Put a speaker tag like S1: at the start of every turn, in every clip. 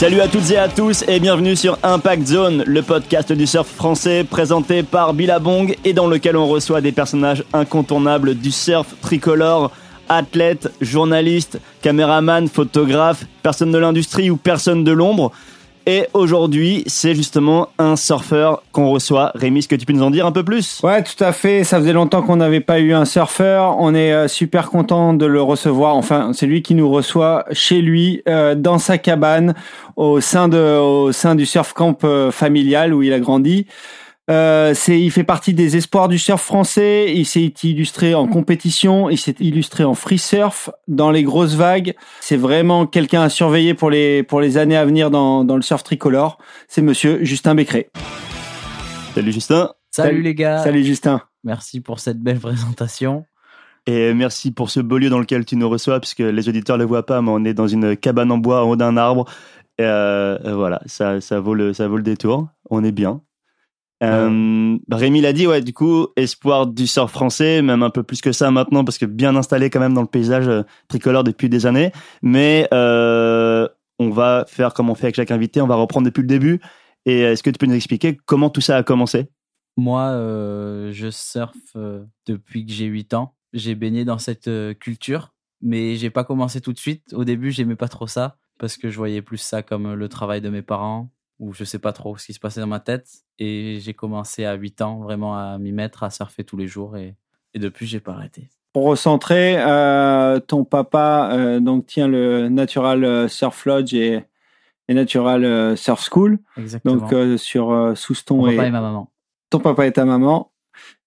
S1: Salut à toutes et à tous et bienvenue sur Impact Zone, le podcast du surf français présenté par Billabong et dans lequel on reçoit des personnages incontournables du surf tricolore, athlètes, journalistes, caméramans, photographes, personnes de l'industrie ou personnes de l'ombre. Et aujourd'hui, c'est justement un surfeur qu'on reçoit. Rémi, est-ce que tu peux nous en dire un peu plus?
S2: Ouais, tout à fait. Ça faisait longtemps qu'on n'avait pas eu un surfeur. On est euh, super content de le recevoir. Enfin, c'est lui qui nous reçoit chez lui, euh, dans sa cabane, au sein de, au sein du surf camp euh, familial où il a grandi. Euh, c'est, il fait partie des espoirs du surf français. Il s'est illustré en compétition, il s'est illustré en free surf, dans les grosses vagues. C'est vraiment quelqu'un à surveiller pour les pour les années à venir dans, dans le surf tricolore. C'est Monsieur Justin Becquerel.
S1: Salut Justin.
S3: Salut,
S2: Salut.
S3: les gars.
S2: Salut Justin.
S3: Merci pour cette belle présentation.
S1: Et merci pour ce beau lieu dans lequel tu nous reçois, puisque les auditeurs ne le voient pas, mais on est dans une cabane en bois en haut d'un arbre. Et euh, voilà, ça, ça, vaut le, ça vaut le détour. On est bien. Euh, Rémi l'a dit, ouais, du coup, espoir du surf français, même un peu plus que ça maintenant, parce que bien installé quand même dans le paysage euh, tricolore depuis des années. Mais euh, on va faire comme on fait avec chaque invité, on va reprendre depuis le début. Et est-ce que tu peux nous expliquer comment tout ça a commencé?
S3: Moi, euh, je surfe euh, depuis que j'ai 8 ans. J'ai baigné dans cette culture, mais j'ai pas commencé tout de suite. Au début, j'aimais pas trop ça parce que je voyais plus ça comme le travail de mes parents ou je sais pas trop ce qui se passait dans ma tête. Et j'ai commencé à 8 ans vraiment à m'y mettre, à surfer tous les jours et, et depuis, j'ai pas arrêté.
S2: Pour recentrer, euh, ton papa euh, donc tient le Natural euh, Surf Lodge et, et Natural Surf School,
S3: Exactement.
S2: donc euh, sur euh, Souston et
S3: papa et ma maman.
S2: ton papa et ta maman.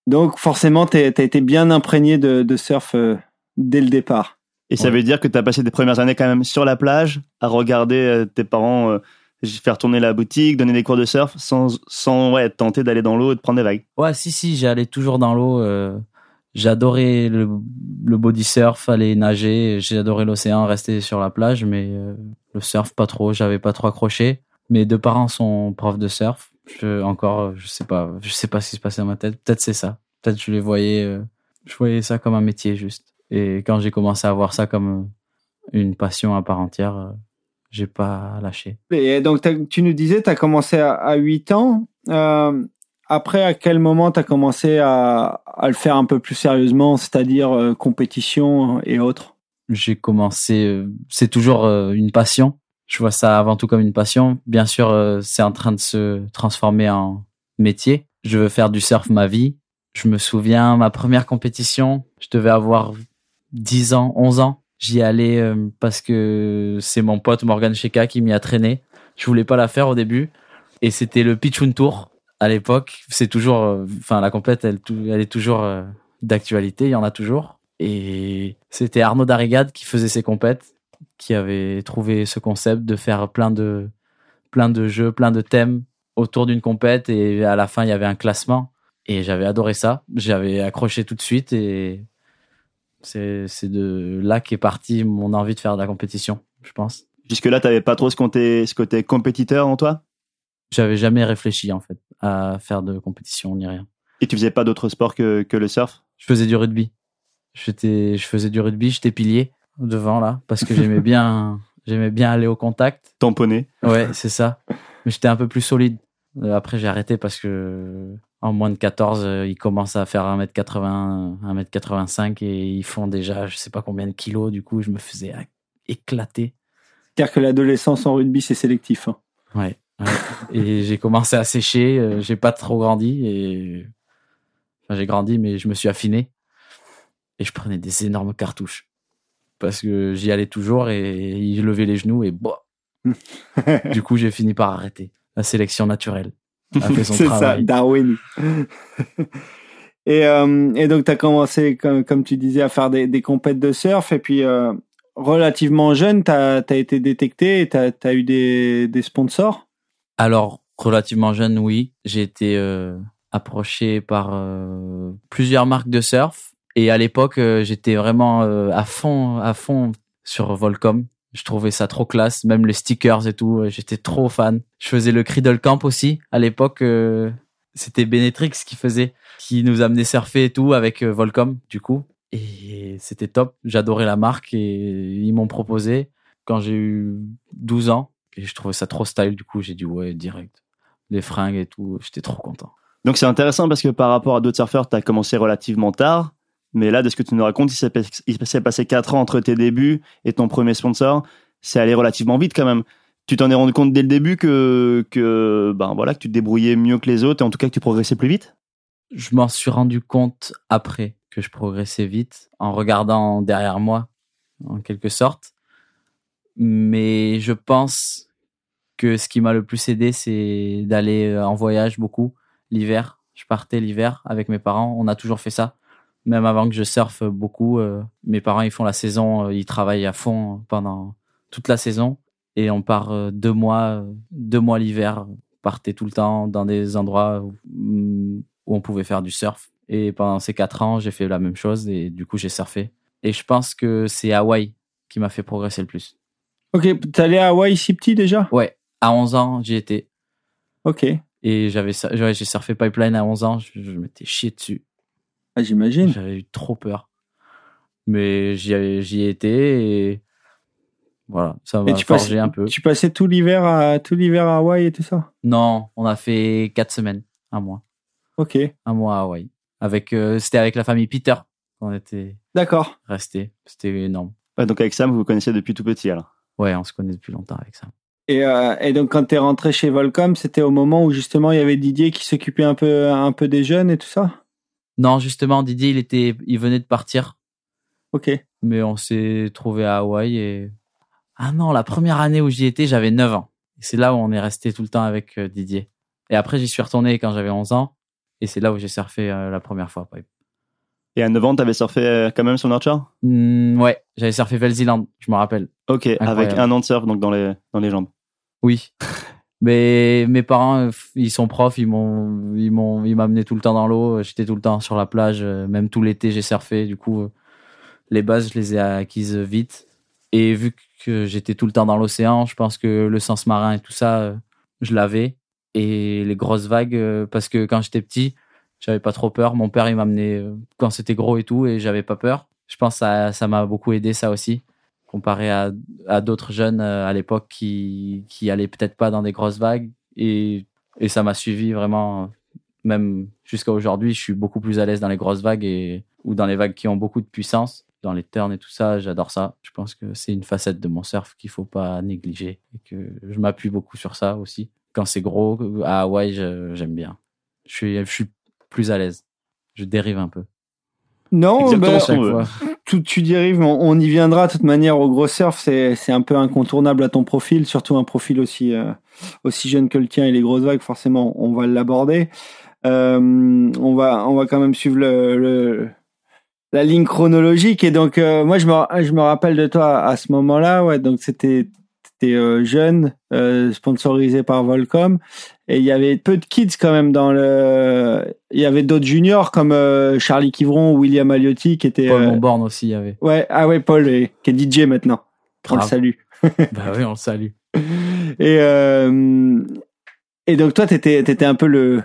S2: Donc forcément, tu as été bien imprégné de, de surf euh, dès le départ.
S1: Et ça veut dire que tu as passé tes premières années quand même sur la plage, à regarder euh, tes parents euh, faire tourner la boutique, donner des cours de surf, sans, sans ouais, tenter d'aller dans l'eau et de prendre des vagues.
S3: Ouais, si, si, j'allais toujours dans l'eau. euh, J'adorais le, le body surf, aller nager. J'ai adoré l'océan, rester sur la plage, mais euh, le surf, pas trop. J'avais pas trop accroché. Mes deux parents sont profs de surf. Je, encore, je sais pas, je sais pas ce qui se passait dans ma tête. Peut-être c'est ça. Peut-être je les voyais, euh, je voyais ça comme un métier juste. Et quand j'ai commencé à voir ça comme euh, une passion à part entière, euh, j'ai pas lâché.
S2: Et donc tu nous disais, tu as commencé à, à 8 ans. Euh, après, à quel moment tu as commencé à, à le faire un peu plus sérieusement, c'est-à-dire euh, compétition et autres?
S3: J'ai commencé, euh, c'est toujours euh, une passion. Je vois ça avant tout comme une passion. Bien sûr, euh, c'est en train de se transformer en métier. Je veux faire du surf ma vie. Je me souviens, ma première compétition, je devais avoir 10 ans, 11 ans. J'y allais euh, parce que c'est mon pote Morgan Sheka qui m'y a traîné. Je voulais pas la faire au début. Et c'était le Pitchoun Tour à l'époque. C'est toujours, euh, enfin, la compète, elle, est toujours euh, d'actualité. Il y en a toujours. Et c'était Arnaud Darrigade qui faisait ses compètes, qui avait trouvé ce concept de faire plein de, plein de jeux, plein de thèmes autour d'une compète. Et à la fin, il y avait un classement. Et j'avais adoré ça. J'avais accroché tout de suite. Et c'est de là qu'est partie mon envie de faire de la compétition, je pense.
S1: Jusque-là, tu pas trop ce côté, ce côté compétiteur en toi?
S3: J'avais jamais réfléchi, en fait, à faire de compétition ni rien.
S1: Et tu faisais pas d'autres sports que, que le surf?
S3: Je faisais du rugby. Je faisais du rugby, j'étais pilier devant là, parce que j'aimais bien, j'aimais bien aller au contact.
S1: Tamponné
S3: Ouais, c'est ça. Mais j'étais un peu plus solide. Euh, Après, j'ai arrêté parce que en moins de 14, euh, ils commencent à faire 1m80, 1m85 et ils font déjà je sais pas combien de kilos. Du coup, je me faisais éclater.
S2: C'est-à-dire que l'adolescence en rugby, c'est sélectif. hein.
S3: Ouais. ouais. et j'ai commencé à sécher. euh, J'ai pas trop grandi et enfin, j'ai grandi, mais je me suis affiné et je prenais des énormes cartouches parce que j'y allais toujours et il levait les genoux et boah. du coup, j'ai fini par arrêter. La sélection naturelle a fait son
S2: c'est ça. Darwin. et, euh, et donc, tu as commencé, comme, comme tu disais, à faire des, des compètes de surf. Et puis, euh, relativement jeune, tu as, été détecté et tu as, eu des, des sponsors?
S3: Alors, relativement jeune, oui. J'ai été euh, approché par plusieurs marques de surf. Et à l'époque, j'étais vraiment à fond, à fond sur Volcom. Je trouvais ça trop classe, même les stickers et tout. J'étais trop fan. Je faisais le Cradle Camp aussi. À l'époque, euh, c'était Benetrix qui faisait, qui nous amenait surfer et tout avec euh, Volcom, du coup. Et c'était top. J'adorais la marque et ils m'ont proposé quand j'ai eu 12 ans. Et je trouvais ça trop style, du coup, j'ai dit ouais, direct. Les fringues et tout, j'étais trop content.
S1: Donc c'est intéressant parce que par rapport à d'autres surfeurs, tu as commencé relativement tard. Mais là, de ce que tu nous racontes, il s'est passé 4 ans entre tes débuts et ton premier sponsor. C'est allé relativement vite quand même. Tu t'en es rendu compte dès le début que, que, ben voilà, que tu te débrouillais mieux que les autres et en tout cas que tu progressais plus vite?
S3: Je m'en suis rendu compte après que je progressais vite, en regardant derrière moi, en quelque sorte. Mais je pense que ce qui m'a le plus aidé, c'est d'aller euh, en voyage beaucoup l'hiver. Je partais l'hiver avec mes parents. On a toujours fait ça. Même avant que je surfe beaucoup, euh, mes parents ils font la saison, euh, ils travaillent à fond pendant toute la saison et on part euh, deux mois, deux mois l'hiver. On partait tout le temps dans des endroits où, mm, où on pouvait faire du surf. Et pendant ces quatre ans, j'ai fait la même chose et du coup j'ai surfé. Et je pense que c'est Hawaï qui m'a fait progresser le plus.
S2: Ok, t'es allé à Hawaï si petit déjà?
S3: Ouais, à 11 ans, j'y étais.
S2: Ok,
S3: Et j'avais, j'ai surfé Pipeline à 11 ans, je, je m'étais chié dessus.
S2: Ah, j'imagine.
S3: J'avais eu trop peur. Mais j'y, avais- j'y ai été et voilà, ça m'a forgé
S2: passais,
S3: un peu.
S2: tu passais tout l'hiver à tout l'hiver à Hawaï et tout ça?
S3: Non, on a fait 4 semaines, un mois.
S2: Ok,
S3: Un mois à Hawaï. Avec, euh, c'était avec la famille Peter qu'on était
S2: d'accord.
S3: restés. C'était énorme.
S1: Ouais, Donc avec Sam, vous vous connaissez depuis tout petit alors?
S3: Ouais, on se connaît depuis longtemps avec ça.
S2: Et, euh, et donc quand t'es rentré chez Volcom, c'était au moment où justement il y avait Didier qui s'occupait un peu un peu des jeunes et tout ça?
S3: Non, justement, Didier, il était, il venait de partir,
S2: Ok.
S3: mais on s'est trouvé à Hawaï et ah non, la première année où j'y étais, j'avais 9 ans. C'est là où on est resté tout le temps avec euh, Didier. Et après, j'y suis retourné quand j'avais 11 ans, et c'est là où j'ai surfé euh, la première fois.
S1: Et à 9 ans, t'avais surfé euh, quand même sur North Shore?
S3: Hmm, ouais, j'avais surfé Velziland, je me rappelle.
S1: Ok, avec un an de surf donc dans les, dans les jambes.
S3: Oui. Mais mes parents, euh, ils sont profs, ils m'ont, ils m'ont, ils m'amenaient tout le temps dans l'eau. J'étais tout le temps sur la plage, euh, même tout l'été, j'ai surfé. Du coup, euh, les bases, je les ai acquises vite. Et vu que j'étais tout le temps dans l'océan, je pense que le sens marin et tout ça, euh, je l'avais. Et les grosses vagues, euh, parce que quand j'étais petit, j'avais pas trop peur. Mon père, il m'amenait euh, quand c'était gros et tout, et j'avais pas peur. Je pense que ça m'a beaucoup aidé, ça aussi comparé à, d'autres jeunes euh, à l'époque qui, qui allaient peut-être pas dans des grosses vagues. Et, et ça m'a suivi vraiment, même jusqu'à aujourd'hui, je suis beaucoup plus à l'aise dans les grosses vagues et, ou dans les vagues qui ont beaucoup de puissance. Dans les turns et tout ça, j'adore ça. Je pense que c'est une facette de mon surf qu'il faut pas négliger et que je m'appuie beaucoup sur ça aussi. Quand c'est gros, à Hawaï, j'aime bien. Je suis, je suis plus à l'aise. Je dérive un peu.
S2: Non, bah, tout, tu dérives, mais on, on y viendra de toute manière au gros surf, c'est c'est un peu incontournable à ton profil, surtout un profil aussi euh, aussi jeune que le tien et les grosses vagues, forcément, on va l'aborder. Euh, on va on va quand même suivre le, le- la ligne chronologique et donc euh, moi je me je me rappelle de toi à ce moment-là, ouais, donc c'était euh, jeune, euh, sponsorisé par Volcom et il y avait peu de kids quand même dans le il y avait d'autres juniors comme euh, Charlie Kivron ou William Aliotti qui étaient
S3: Paul Monborn aussi, il y avait.
S2: Ouais, ah ouais, Paul, qui est DJ maintenant. On le
S3: Grave.
S2: salue.
S3: bah oui, on le salue.
S2: Et, et donc toi, t'étais, t'étais un peu le,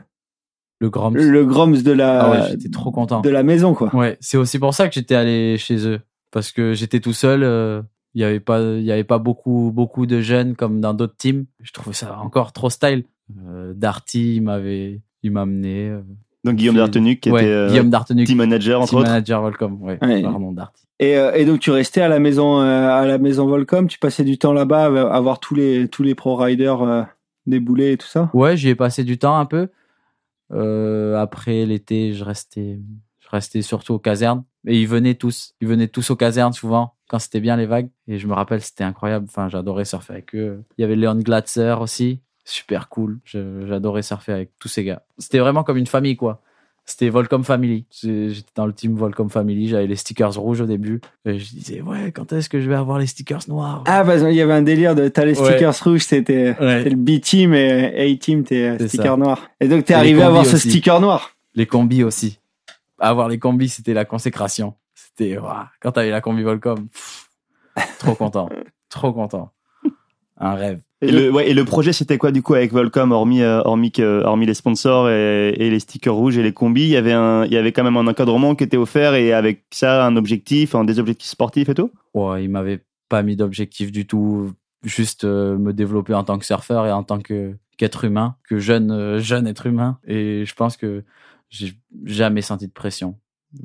S3: Le Groms.
S2: le Groms de la,
S3: Ah ouais, j'étais trop content.
S2: de la maison, quoi.
S3: Ouais, c'est aussi pour ça que j'étais allé chez eux parce que j'étais tout seul. euh, Il y avait pas, il y avait pas beaucoup, beaucoup de jeunes comme dans d'autres teams. Je trouvais ça encore trop style. Euh, Darty, il m'avait, il m'a amené. euh,
S1: Donc Guillaume Dartenuc qui
S3: ouais,
S1: était euh,
S3: Guillaume Dartenuc,
S1: team manager entre
S3: team
S1: autres.
S3: manager Welcome. Ouais,
S2: Ouais.
S3: pardon Darty.
S2: Et, euh, et donc tu restais à la maison, à la maison Volcom, tu passais du temps là-bas à voir tous les, tous les pro riders débouler et tout ça?
S3: Ouais, j'y ai passé du temps un peu. Euh, après l'été, je restais, je restais surtout aux casernes. Et ils venaient tous, ils venaient tous aux casernes souvent quand c'était bien les vagues. Et je me rappelle, c'était incroyable. Enfin, j'adorais surfer avec eux. Il y avait Léon Glatzer aussi, super cool. J'adorais surfer avec tous ces gars. C'était vraiment comme une famille, quoi. C'était Volcom Family. J'étais dans le team Volcom Family. J'avais les stickers rouges au début. Et je disais, ouais, quand est-ce que je vais avoir les stickers noirs?
S2: Ah, bah, il y avait un délire de, t'as les
S3: Ouais.
S2: stickers rouges, c'était,
S3: Ouais.
S2: le B-team et A-team, t'es
S3: C'est
S2: sticker noir. Et donc t'es arrivé à avoir ce sticker noir.
S3: Les combis aussi. Avoir les combis, c'était la consécration. C'était, ouah, quand t'avais la combi Volcom, pff, trop content. trop content. Un rêve.
S1: Et le, ouais, et le projet, c'était quoi du coup avec Volcom, hormis, euh, hormis, les sponsors et, et les stickers rouges et les combis Il y avait un, il y avait quand même un encadrement qui était offert et avec ça un objectif, un des objectifs sportifs et tout?
S3: Ouais, il m'avait pas mis d'objectif du tout. juste euh, me développer en tant que surfeur et en tant que qu'être humain, que jeune euh, jeune être humain. Et je pense que j'ai jamais senti de pression.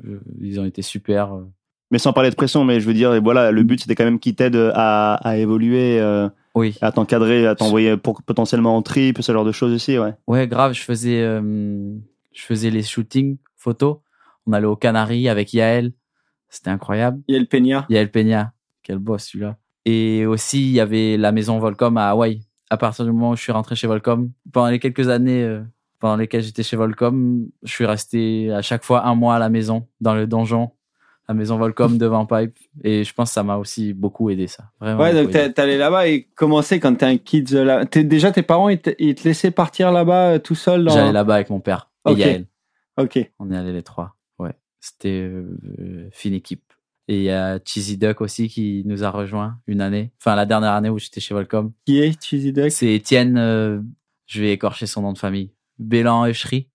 S3: Je- ils ont été super. euh.
S1: Mais sans parler de pression, mais je veux dire, et voilà, le but c'était quand même qu'ils t'aident à, à évoluer, euh,
S3: Oui.
S1: à t'encadrer, à t'envoyer pour, potentiellement en trip, ce genre de choses aussi, ouais.
S3: Ouais, grave. Je faisais euh, je faisais les shootings photos. On allait aux Canaries avec Yael. C'était incroyable.
S2: Il y a le Peña.
S3: Yael Peña, quel boss celui-là. Et aussi, il y avait la maison Volcom à Hawaï. À partir du moment où je suis rentré chez Volcom, pendant les quelques années euh, pendant lesquelles j'étais chez Volcom, je suis resté à chaque fois un mois à la maison, dans le donjon, la maison Volcom devant Pipe. Et je pense que ça m'a aussi beaucoup aidé, ça. Vraiment
S2: Ouais, donc t'es allé là-bas et commencer quand t'es un kid là. T'es- déjà tes parents ils te, ils te laissaient partir là-bas euh, tout seul. Dans...
S3: J'allais là-bas avec mon père et
S2: Ok.
S3: Yael.
S2: Ok.
S3: On est allés les trois. Ouais. C'était euh, euh, fine équipe. Et il y a Cheesy Duck aussi qui nous a rejoint une année. Enfin, la dernière année où j'étais chez Volcom.
S2: Qui est Cheesy Duck?
S3: C'est Étienne, euh, je vais écorcher son nom de famille. Bélan Echery.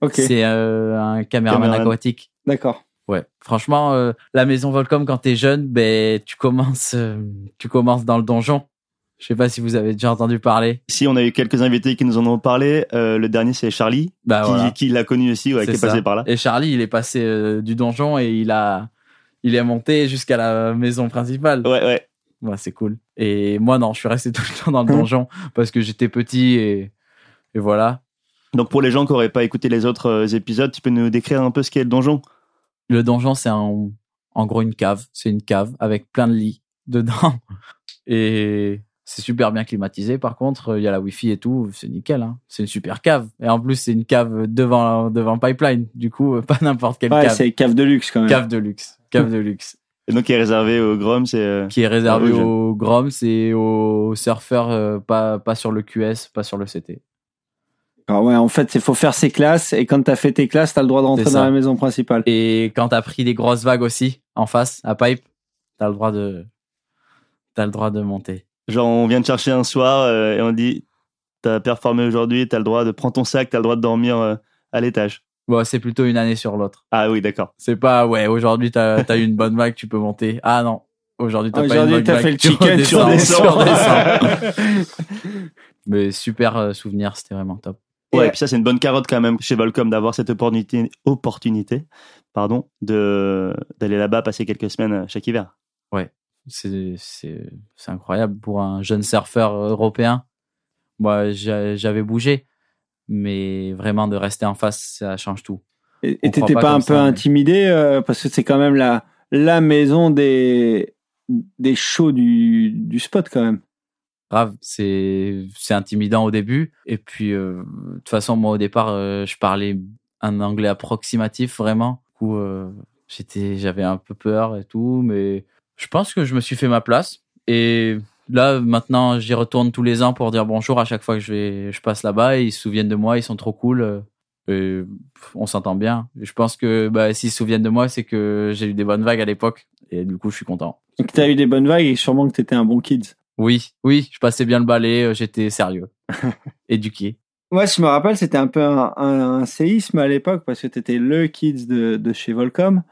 S2: Ok.
S3: C'est euh, un caméraman
S1: Caméraman.
S3: aquatique.
S2: D'accord.
S3: Ouais. Franchement, euh, la maison Volcom, quand t'es jeune, ben, tu commences, euh, tu commences dans le donjon. Je sais pas si vous avez déjà entendu parler.
S1: Si on a eu quelques invités qui nous en ont parlé, le dernier c'est Charlie,
S3: Bah,
S1: qui,
S3: voilà.
S1: qui l'a connu aussi, ouais, qui est
S3: ça.
S1: passé par là.
S3: Et Charlie, il est passé du donjon et il a, il est monté jusqu'à la maison principale.
S1: Ouais, ouais.
S3: Ouais, c'est cool. Et moi, non, je suis resté tout le temps dans le donjon parce que j'étais petit et, et voilà.
S1: Donc pour les gens qui n'auraient pas écouté les autres euh, épisodes, tu peux nous décrire un peu ce qu'est le donjon?
S3: Le donjon, c'est en, en gros une cave. C'est une cave avec plein de lits dedans. Et c'est super bien climatisé. Par contre, il y a la wifi et tout. C'est nickel. Hein. C'est une super cave. Et en plus, c'est une cave devant, devant pipeline. Du coup, pas n'importe quelle
S2: Ouais,
S3: cave.
S2: c'est cave de luxe quand même.
S3: Cave de luxe. Cave de luxe.
S1: Et donc qui est réservé aux Grom, c'est... euh,
S3: Qui est réservé aux Groms et aux surfeurs, euh, pas, pas sur le QS, pas sur le CT.
S2: Alors ouais, en fait, il faut faire ses classes et quand t'as fait tes classes, t'as le droit de rentrer dans la maison principale.
S3: Et quand t'as pris des grosses vagues aussi, en face, à pipe, t'as le droit de, t'as le droit de monter.
S1: Genre on vient te chercher un soir euh, et on dit t'as performé aujourd'hui, t'as le droit de prendre ton sac, t'as le droit de dormir euh, à l'étage.
S3: Bon, c'est plutôt une année sur l'autre.
S1: Ah oui, d'accord.
S3: C'est pas, ouais, aujourd'hui t'as, t'as eu une bonne vague, tu peux monter. Ah non, aujourd'hui t'as pas eu une
S2: Aujourd'hui,
S3: bonne
S2: t'as
S3: vague,
S2: fait le
S3: tu
S2: chicken, tu
S3: redescends. Mais super euh, souvenir, c'était vraiment top.
S1: Ouais,
S2: Et-
S1: puis ça c'est une bonne carotte quand même chez Volcom d'avoir cette opportunité, opportunité pardon, de d'aller là-bas passer quelques semaines euh, chaque hiver.
S3: C'est, c'est, c'est incroyable pour un jeune surfeur européen. Moi, j'a- j'avais bougé, mais vraiment de rester en face, ça change tout.
S2: Et
S3: On
S2: t'étais
S3: pas
S2: pas, un peu
S3: ça,
S2: intimidé euh, parce que c'est quand même la la maison des des shows du du spot quand même.
S3: Grave, c'est c'est intimidant au début. Et puis, euh, de toute façon, moi au départ, euh, je parlais un anglais approximatif vraiment. Du euh, j'étais, j'avais un peu peur et tout, mais je pense que je me suis fait ma place. Et là, maintenant, j'y retourne tous les ans pour dire bonjour à chaque fois que je vais, je passe là-bas. Et ils se souviennent de moi, ils sont trop cool. Et on s'entend bien. Et je pense que bah, s'ils se souviennent de moi, c'est que j'ai eu des bonnes vagues à l'époque. Et du coup, je suis content.
S2: Donc t'as eu des bonnes vagues et sûrement que t'étais un bon kid.
S3: Oui, oui, je passais bien le balai, euh, j'étais sérieux, éduqué.
S2: Ouais, je me rappelle, c'était un peu un, un- un séisme à l'époque parce que t'étais le kids de, de chez Volcom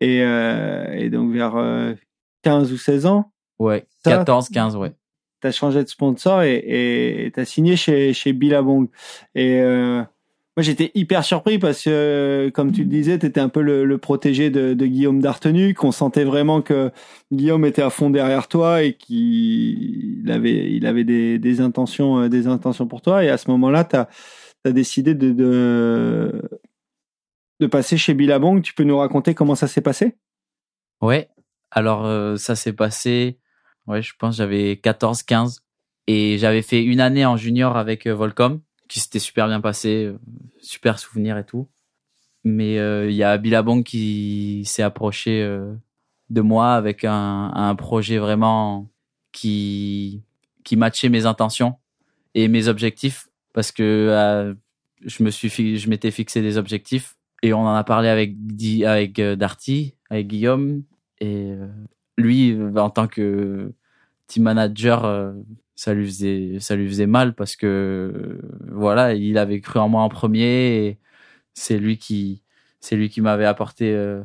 S2: et, euh, et donc vers euh, 15 ou 16 ans,
S3: Ouais,
S2: Ça-
S3: 14, 15, ouais.
S2: t'as changé de sponsor et et t'as signé chez chez Billabong. Et euh, moi j'étais hyper surpris parce que comme tu le disais, t'étais un peu le, le protégé de, de Guillaume Dartenu, qu'on sentait vraiment que Guillaume était à fond derrière toi et qu'il avait il avait des, des intentions euh, des intentions pour toi. Et à ce moment-là, t'as as décidé de, de de passer chez Billabong. Tu peux nous raconter comment ça s'est passé?
S3: Ouais, alors euh, ça s'est passé, ouais, je pense j'avais 14, 15. Et j'avais fait une année en junior avec euh, Volcom, qui s'était super bien passé, euh, super souvenir et tout. Mais euh, il y a Billabong qui s'est approché euh, de moi avec un, un projet vraiment qui, qui matchait mes intentions et mes objectifs. Parce que euh, je me suis je m'étais fixé des objectifs et on en a parlé avec avec euh, Darty, avec Guillaume et euh, lui euh, en tant que team manager euh, ça lui faisait ça lui faisait mal parce que voilà, il avait cru en moi en premier et c'est lui qui c'est lui qui m'avait apporté euh,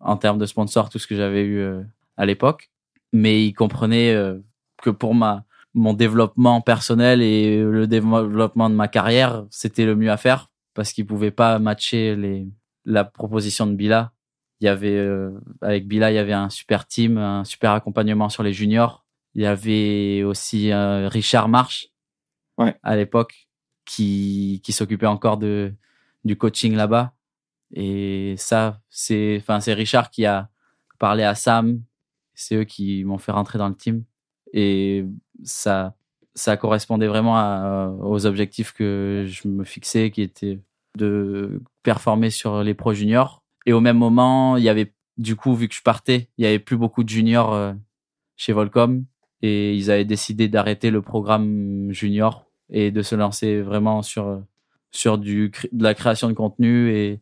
S3: en termes de sponsor tout ce que j'avais eu euh, à l'époque mais il comprenait euh, que pour ma mon développement personnel et le développement de ma carrière, c'était le mieux à faire parce qu'il pouvait pas matcher les la proposition de Bila. Il y avait euh, avec Bila, il y avait un super team, un super accompagnement sur les juniors. Il y avait aussi euh, Richard March
S2: Ouais.
S3: à l'époque qui qui s'occupait encore de du coaching là-bas. Et ça, c'est enfin c'est Richard qui a parlé à Sam. C'est eux qui m'ont fait rentrer dans le team et ça ça correspondait vraiment à- aux objectifs que je me fixais qui étaient de performer sur les pros juniors et au même moment il y avait du coup vu que je partais il y avait plus beaucoup de juniors euh, chez Volcom et ils avaient décidé d'arrêter le programme junior et de se lancer vraiment sur sur du de la création de contenu et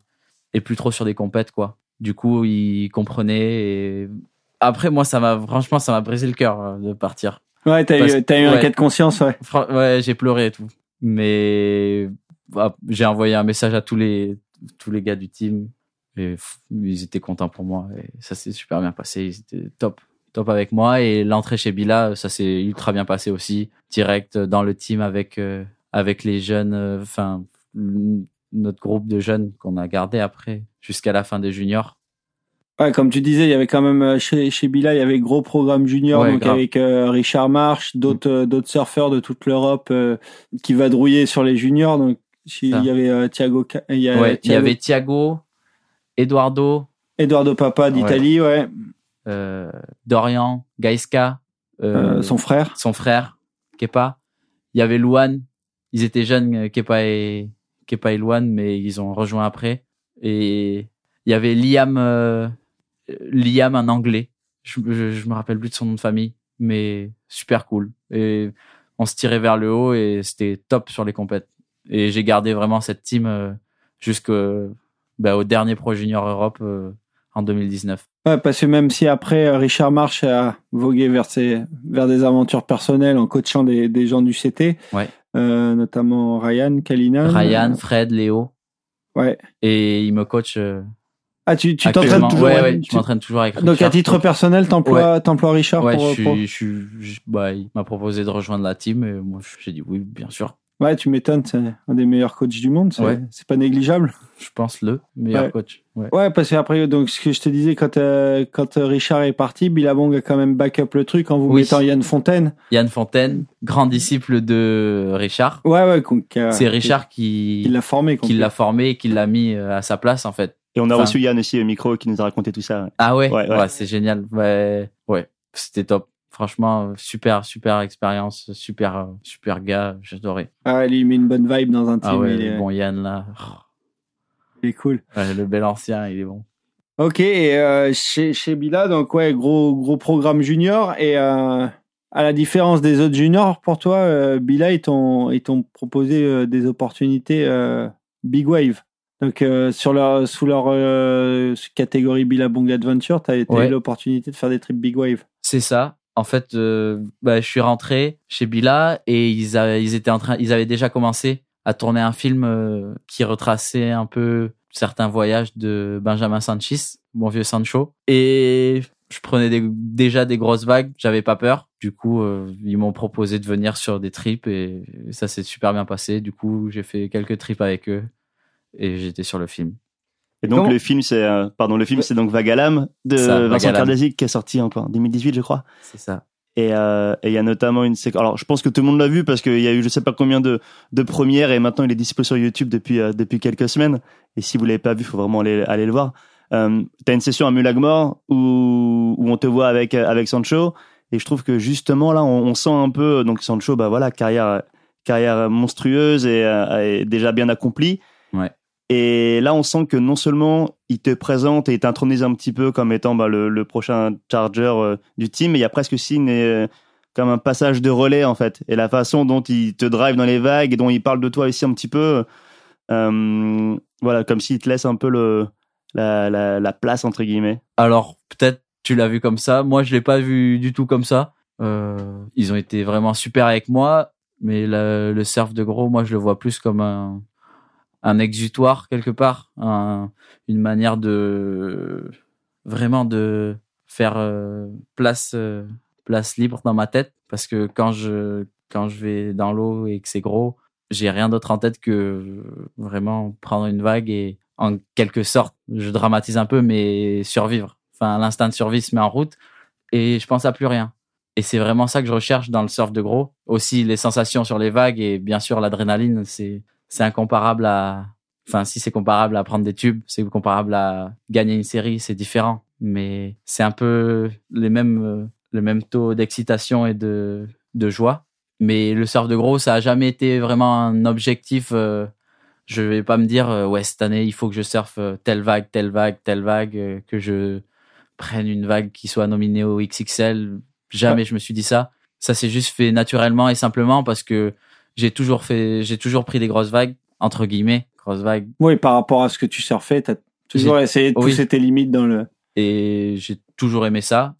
S3: et plus trop sur des compètes quoi du coup ils comprenaient et après moi ça m'a franchement ça m'a brisé le cœur euh, de partir
S2: Ouais, t'as eu, t'as eu un
S3: ouais.
S2: cas de conscience, ouais.
S3: Ouais, j'ai pleuré et tout. Mais bah, j'ai envoyé un message à tous les tous les gars du team et ils étaient contents pour moi et ça s'est super bien passé. Ils étaient top top avec moi et l'entrée chez Bila ça s'est ultra bien passé aussi direct dans le team avec euh, avec les jeunes euh, enfin notre groupe de jeunes qu'on a gardé après jusqu'à la fin des juniors.
S2: Ouais, comme tu disais, il y avait quand même euh, chez chez Bila, il y avait gros programme junior,
S3: Ouais,
S2: donc
S3: grave.
S2: avec euh, Richard March, d'autres d'autres surfeurs de toute l'Europe euh, qui vadrouillaient sur les juniors. Donc il y avait Thiago, il y, a
S3: ouais, il y avait Thiago, Eduardo,
S2: Eduardo Papa d'Italie, ouais,
S3: Dorian, Gaisca,
S2: Euh,
S3: euh,
S2: son frère.
S3: son frère, Kepa. Il y avait Luan. Ils étaient jeunes, euh, Kepa et, Kepa et Luan, mais ils ont rejoint après. Et il y avait Liam, euh, Liam, un anglais. Je, je, je me rappelle plus de son nom de famille, mais super cool. Et on se tirait vers le haut et c'était top sur les compètes. Et j'ai gardé vraiment cette team euh, jusqu'au bah, au dernier Pro Junior Europe euh, en 2019.
S2: Ouais, parce que même si après euh, Richard March a vogué vers ses, vers des aventures personnelles en coachant des, des gens du CT,
S3: Ouais.
S2: euh, notamment Ryan, Kalina.
S3: Ryan, Fred, Léo.
S2: Ouais.
S3: Et il me coach euh,
S2: Ah, tu tu t'entraînes toujours.
S3: Ouais, ouais,
S2: tu-
S3: toujours avec
S2: donc à
S3: Richard.
S2: titre personnel, t'emploies t'emploies Richard
S3: Ouais,
S2: pour,
S3: je
S2: pour-
S3: suis, je suis, je- bah, il m'a proposé de rejoindre la team et moi j'ai dit oui, bien sûr.
S2: Ouais, tu m'étonnes, c'est un des meilleurs coachs du monde, c'est
S3: Ouais.
S2: c'est pas négligeable.
S3: Je pense le meilleur
S2: Ouais.
S3: coach. Ouais.
S2: Ouais, parce qu'après, donc ce que je te disais, quand euh, quand euh, Richard est parti, Billabong a quand même back up le truc en vous
S3: Oui.
S2: mettant Yann Fontaine.
S3: Yann Fontaine, grand disciple de Richard.
S2: Ouais, ouais,
S3: C'est Richard
S2: qui, l'a formé.
S3: qui l'a formé et qui l'a mis euh, à sa place en fait.
S1: Et on a
S3: Enfin-
S1: reçu Yann aussi au micro qui nous a raconté tout ça.
S3: Ah ouais,
S1: Ouais,
S3: ouais,
S1: ouais.
S3: c'est génial. Ouais, ouais, c'était top. Franchement, super, super expérience, super, euh, super gars, j'adorais.
S2: Ah, lui, il met une bonne vibe dans un team.
S3: Ah ouais,
S2: il, est,
S3: bon Yann là,
S2: il est cool.
S3: Ouais, le bel ancien, il est bon.
S2: Ok, et euh, chez, chez Bila, donc ouais, gros gros programme junior. Et euh, à la différence des autres juniors, pour toi, euh, Bila, ils t'ont ils t'ont proposé des opportunités Big Wave. Donc euh, sur leur sous leur euh, catégorie Billabong Adventure, t'as as
S3: Ouais.
S2: eu l'opportunité de faire des trips Big Wave.
S3: C'est ça. En fait, euh, bah, je suis rentré chez Bila et ils, ils étaient en train, ils avaient déjà commencé à tourner un film euh, qui retraçait un peu certains voyages de Benjamin Sanchez, mon vieux Sancho. Et je prenais déjà des grosses vagues, j'avais pas peur. Du coup, euh, ils m'ont proposé de venir sur des trips et ça s'est super bien passé. Du coup, j'ai fait quelques trips avec eux et j'étais sur le film.
S1: Et donc le film, c'est euh, pardon, le film, c'est donc Vagalam de
S3: Ça,
S1: Vincent
S3: Vagalam.
S1: Qui est sorti en quoi, en 2018, je crois.
S3: C'est ça.
S1: Et euh, et il y a notamment une séquence. Alors, je pense que tout le monde l'a vu parce qu'il y a eu je sais pas combien de de premières et maintenant il est dispo sur YouTube depuis euh, depuis quelques semaines. Et si vous l'avez pas vu, faut vraiment aller aller le voir. Euh, T'as une session à Mulagmore où où on te voit avec avec Sancho et je trouve que justement là on, on sent un peu donc Sancho bah voilà carrière carrière monstrueuse et, euh, et déjà bien accomplie.
S3: Ouais.
S1: Et là, on sent que non seulement il te présente et il t'intronise un petit peu comme étant bah, le, le prochain charger euh, du team, mais il y a presque aussi euh, comme un passage de relais en fait. Et la façon dont il te drive dans les vagues et dont il parle de toi aussi un petit peu, euh, voilà, comme s'il te laisse un peu le, la, la, la place entre guillemets.
S3: Alors peut-être tu l'as vu comme ça. Moi, je l'ai pas vu du tout comme ça. Ils ont été vraiment super avec moi, mais la- le surf de gros, moi, je le vois plus comme un, un exutoire quelque part, un- une manière de vraiment de faire euh, place euh, place libre dans ma tête, parce que quand je quand je vais dans l'eau et que c'est gros, j'ai rien d'autre en tête que vraiment prendre une vague et en quelque sorte, je dramatise un peu, mais survivre. Enfin, l'instinct de survie se met en route et je pense à plus rien. Et c'est vraiment ça que je recherche dans le surf de gros. Aussi les sensations sur les vagues et bien sûr l'adrénaline, c'est c'est incomparable à. Enfin, si c'est comparable à prendre des tubes, c'est comparable à gagner une série, c'est différent. Mais c'est un peu les mêmes euh, le même taux d'excitation et de de joie. Mais le surf de gros, ça a jamais été vraiment un objectif. Euh, je vais pas me dire euh, ouais cette année il faut que je surfe euh, telle vague, telle vague, telle vague, euh, que je prenne une vague qui soit nominée au XXL. Jamais je me suis dit ça. Ça s'est juste fait naturellement et simplement parce que j'ai toujours fait, j'ai toujours pris des grosses vagues entre guillemets, grosses vagues.
S2: Oui, par rapport à ce que tu surfais, t'as toujours essayé de
S3: Oui.
S2: pousser tes limites dans le.
S3: Et j'ai toujours aimé ça.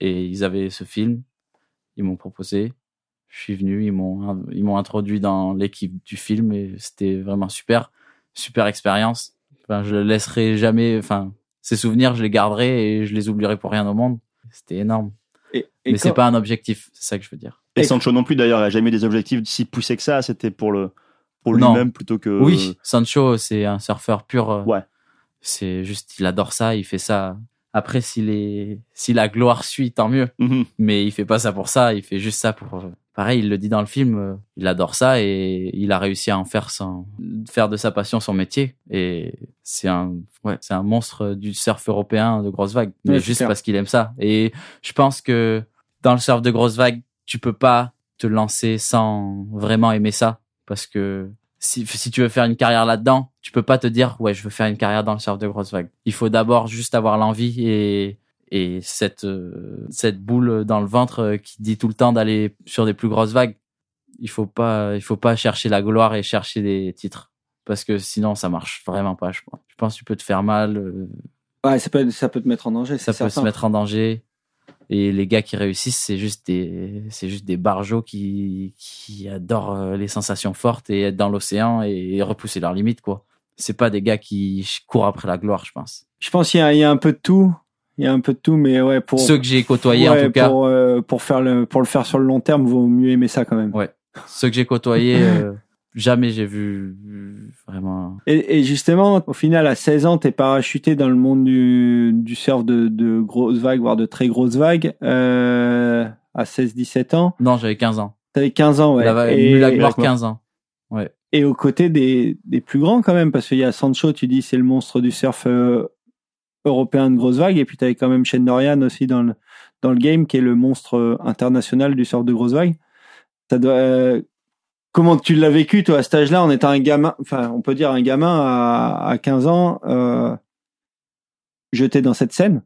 S3: Et ils avaient ce film, ils m'ont proposé. Je suis venu, ils m'ont ils m'ont introduit dans l'équipe du film et c'était vraiment super, super expérience. Enfin, je laisserai jamais. Enfin, ces souvenirs, je les garderai et je les oublierai pour rien au monde. C'était énorme.
S2: Et, et
S3: Mais c'est
S2: quand-
S3: pas un objectif, c'est ça que je veux dire.
S1: Et
S2: Et-
S1: Sancho non plus d'ailleurs, il a jamais eu des objectifs si poussés que ça. C'était pour le pour lui-même plutôt que.
S3: Oui, Sancho, c'est un surfeur pur. euh,
S1: Ouais.
S3: C'est juste, il adore ça, il fait ça. Après, s'il est, si la gloire suit, tant mieux.
S1: Mhm.
S3: Mais il fait pas ça pour ça, il fait juste ça pour. Pareil, il le dit dans le film, euh, il adore ça et il a réussi à en faire son, faire de sa passion son métier. Et c'est un, ouais, c'est un monstre du surf européen de grosses vagues. Mais juste parce qu'il aime ça. Et je pense que dans le surf de grosses vagues, tu peux pas te lancer sans vraiment aimer ça. Parce que si, si tu veux faire une carrière là-dedans, tu peux pas te dire, ouais, je veux faire une carrière dans le surf de grosses vagues. Il faut d'abord juste avoir l'envie et, et cette, euh, cette boule dans le ventre qui dit tout le temps d'aller sur des plus grosses vagues. Il faut pas, il faut pas chercher la gloire et chercher des titres. Parce que sinon, ça marche vraiment pas, je pense. Je pense que tu peux te faire mal, euh,
S2: Ouais, ça peut, ça peut te mettre en danger.
S3: ça peut se mettre en danger. Et les gars qui réussissent, c'est juste des, c'est juste des barjots qui, qui adorent euh, les sensations fortes et être dans l'océan et repousser leurs limites, quoi. C'est pas des gars qui courent après la gloire, je pense.
S2: Je pense qu'il y, a- il y a un peu de tout. Il y a un peu de tout, mais ouais, pour.
S3: Ceux que j'ai côtoyés,
S2: ouais,
S3: en tout cas,
S2: Pour, euh, pour, faire le, pour le faire sur le long terme, vaut mieux aimer ça quand même.
S3: Ouais. ceux que j'ai côtoyés, euh, jamais j'ai vu vraiment.
S2: Et, et justement, au final, à 16 ans, t'es parachuté dans le monde du, du surf de, de grosses vagues, voire de très grosses vagues. Euh, à 16-17 ans,
S3: Non, j'avais 15 ans.
S2: t'avais 15 ans, ouais.
S3: La,
S2: et,
S3: la gloire,
S1: d'accord.
S3: 15 ans.
S2: et aux côtés des, des plus grands quand même, parce qu'il y a Sancho, tu dis, c'est le monstre du surf euh, européen de grosses vagues, et puis t'avais quand même Shane Dorian aussi dans le, dans le game, qui est le monstre euh, international du surf de grosses vagues. Ça doit, euh, comment tu l'as vécu, toi, à cet âge-là, en étant un gamin, enfin, on peut dire un gamin à, à 15 ans, euh, jeté dans cette scène?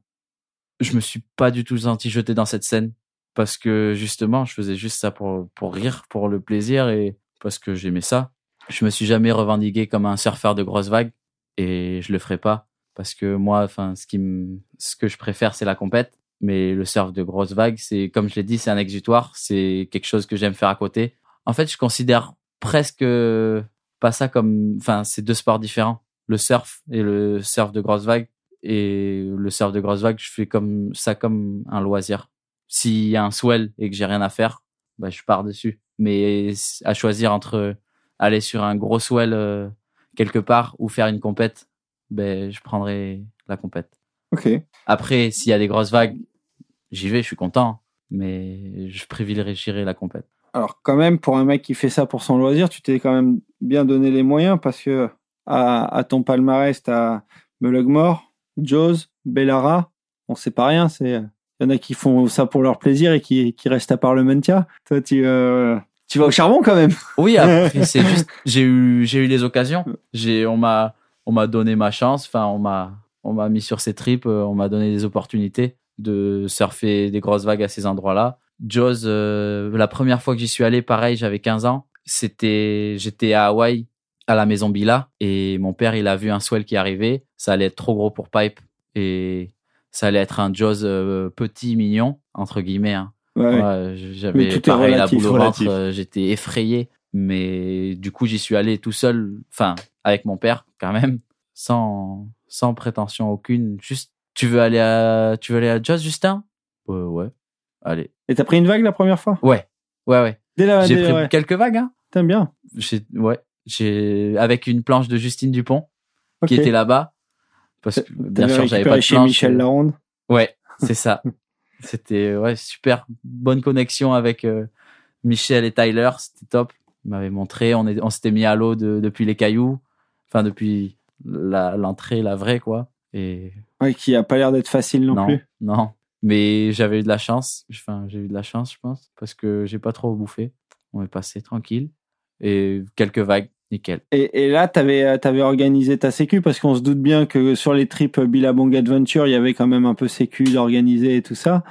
S3: Je me suis pas du tout senti jeté dans cette scène parce que justement je faisais juste ça pour pour rire pour le plaisir et parce que j'aimais ça. Je me suis jamais revendiqué comme un surfeur de grosses vagues et je le ferai pas parce que moi enfin ce qui me ce que je préfère c'est la compète mais le surf de grosses vagues c'est comme je l'ai dit c'est un exutoire c'est quelque chose que j'aime faire à côté en fait je considère presque pas ça comme enfin c'est deux sports différents le surf et le surf de grosses vagues et le surf de grosses vagues, je fais comme ça comme un loisir. S'il y a un swell et que j'ai rien à faire, bah, je pars dessus. Mais à choisir entre aller sur un gros swell euh, quelque part ou faire une compète, ben, je prendrai la compète.
S2: Ok.
S3: Après, s'il y a des grosses vagues, j'y vais, je suis content. Mais je privilégierai la compète.
S2: Alors quand même, pour un mec qui fait ça pour son loisir, tu t'es quand même bien donné les moyens parce que à, à ton palmarès, t'as Melugmore, Jaws, Bellara. On sait pas rien. C'est il y en a qui font ça pour leur plaisir et qui, qui restent à Parlementia. Toi, tu euh, tu vas au charbon quand même.
S3: Oui, après, c'est juste, j'ai eu, j'ai eu les occasions. J'ai, on m'a, on m'a donné ma chance. Enfin, on m'a, on m'a mis sur ces tripes. euh, On m'a donné des opportunités de surfer des grosses vagues à ces endroits-là. Jaws, euh, la première fois que j'y suis allé, pareil, j'avais 15 ans. C'était, j'étais à Hawaï, à la maison Bila, et mon père, il a vu un swell qui arrivait. Ça allait être trop gros pour pipe, et ça allait être un Jaws euh, petit, mignon, entre guillemets. hein.
S2: Ouais.
S3: Ouais, j'avais pareil la boule au
S1: relatif.
S3: ventre, euh, j'étais effrayé. Mais du coup, j'y suis allé tout seul, enfin, avec mon père, quand même, sans, sans prétention aucune. Juste, tu veux aller à, tu veux aller à Joss, Justin? Ouais, ouais. Allez.
S2: Et t'as pris une vague la première fois?
S3: Ouais. Ouais, ouais.
S2: Dès la,
S3: J'ai
S2: dès-
S3: pris
S2: ouais.
S3: quelques vagues. Hein.
S2: T'aimes bien?
S3: J'ai, ouais, j'ai avec une planche de Justine Dupont qui était là-bas. Parce que bien sûr, j'avais pas de
S2: chez
S3: planche.
S2: Michel
S3: euh,
S2: Laronde?
S3: Ouais, c'est ça. C'était ouais super bonne connexion avec euh, Michel et Tyler, c'était top. Ils m'avaient montré, on est, on s'était mis à l'eau de- depuis les cailloux, enfin depuis la- l'entrée, la vraie quoi. Et
S2: Ouais, qui a pas l'air d'être facile non,
S3: non,
S2: plus.
S3: non. Mais j'avais eu de la chance. Enfin, j'ai eu de la chance, je pense, parce que j'ai pas trop bouffé. On est passé tranquille et quelques vagues, nickel.
S2: Et, et là, t'avais avais organisé ta sécu parce qu'on se doute bien que sur les trips Billabong Adventure, il y avait quand même un peu sécu d'organiser et tout ça.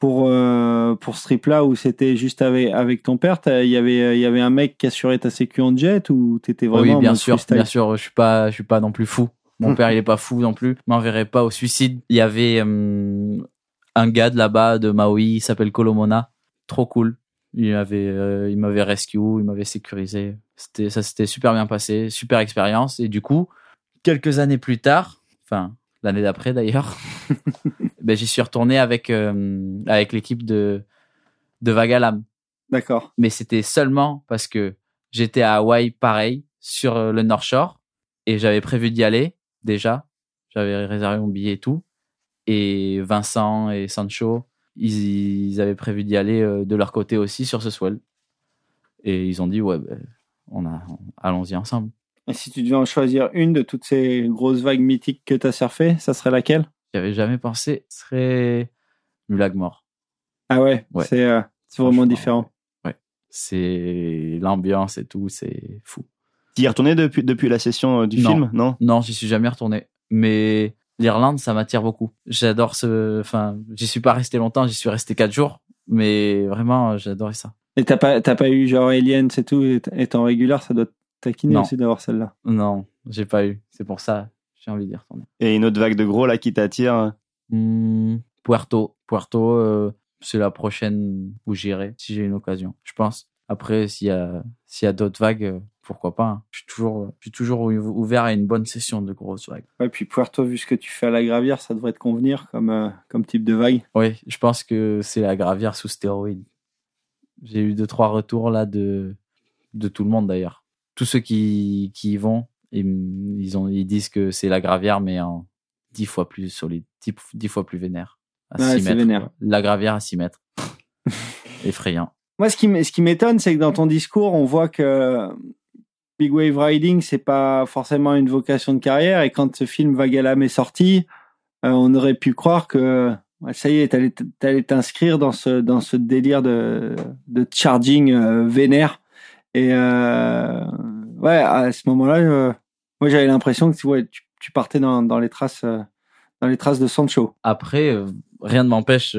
S2: Pour euh, pour ce trip là où c'était juste avec avec ton père, il y avait y avait un mec qui assurait ta sécu en jet ou t'étais vraiment
S3: oui,
S2: en
S3: bien sûr, bien sûr. Je suis pas, je suis pas non plus fou. Mon père, il est pas fou non plus. M'enverrait pas au suicide. Il y avait hum, un gars de là-bas, de Maui, il s'appelle Colomona. Trop cool. Il m'avait, euh, il m'avait rescue, il m'avait sécurisé. C'était, ça s'était super bien passé, super expérience. Et du coup, quelques années plus tard, enfin l'année d'après d'ailleurs, ben j'y suis retourné avec euh, avec l'équipe de de Vagalam
S2: D'accord.
S3: mais c'était seulement parce que j'étais à Hawaï pareil sur euh, le North Shore et j'avais prévu d'y aller déjà j'avais réservé mon billet et tout et Vincent et Sancho ils, ils avaient prévu d'y aller euh, de leur côté aussi sur ce swell. Et ils ont dit ouais ben, on a allons-y ensemble.
S2: Et si tu devais en choisir une de toutes ces grosses vagues mythiques que t'as surfé, ça serait laquelle?
S3: J'avais jamais pensé ce serait Mulagmore
S2: Ah ouais,
S3: Ouais.
S2: c'est euh, c'est vraiment différent.
S3: c'est l'ambiance et tout c'est fou.
S1: Tu y es retourné depuis, depuis la session euh, du
S3: Non.
S1: film, non?
S3: Non, j'y suis jamais retourné. Mais l'Irlande, ça m'attire beaucoup. J'adore ce. Enfin, j'y suis pas resté longtemps. J'y suis resté quatre jours. Mais vraiment, euh, j'adorais ça.
S2: Et t'as pas t'as pas eu genre Alien, c'est tout, étant régulier, ça doit te taquiner
S3: Non.
S2: aussi d'avoir celle-là.
S3: Non, j'ai pas eu. C'est pour ça, j'ai envie d'y retourner.
S1: Et une autre vague de gros là qui t'attire euh,
S3: Hmm, Puerto, Puerto, euh, c'est la prochaine où j'irai si j'ai une occasion. Je pense. Après, s'il y a s'il y a d'autres vagues, euh, pourquoi pas. hein. Je suis toujours je suis toujours ou- ouvert à une bonne session de grosses vagues.
S2: Ouais, puis Puerto, vu ce que tu fais à la gravière, ça devrait te convenir comme euh, comme type de vague.
S3: Oui, je pense que c'est la gravière sous stéroïdes. J'ai eu deux, trois retours là de, de tout le monde d'ailleurs. Tous ceux qui, qui y vont, ils, ils, ont, ils disent que c'est la gravière, mais en dix fois plus solide, dix, dix fois plus vénère. À
S2: Ouais,
S3: mètres,
S2: vénère.
S3: La gravière à 6 mètres. Effrayant.
S2: Moi, ce qui ce qui m'étonne, c'est que dans ton discours, on voit que Big Wave Riding, c'est pas forcément une vocation de carrière. Et quand ce film Vagalam est sorti, euh, on aurait pu croire que ça y est, t'allais t'inscrire dans ce dans ce délire de de charging euh, vénère. Et euh, ouais, à ce moment-là, euh, moi j'avais l'impression que tu, tu, partais dans dans les traces dans les traces de Sancho.
S3: Après, rien ne m'empêche,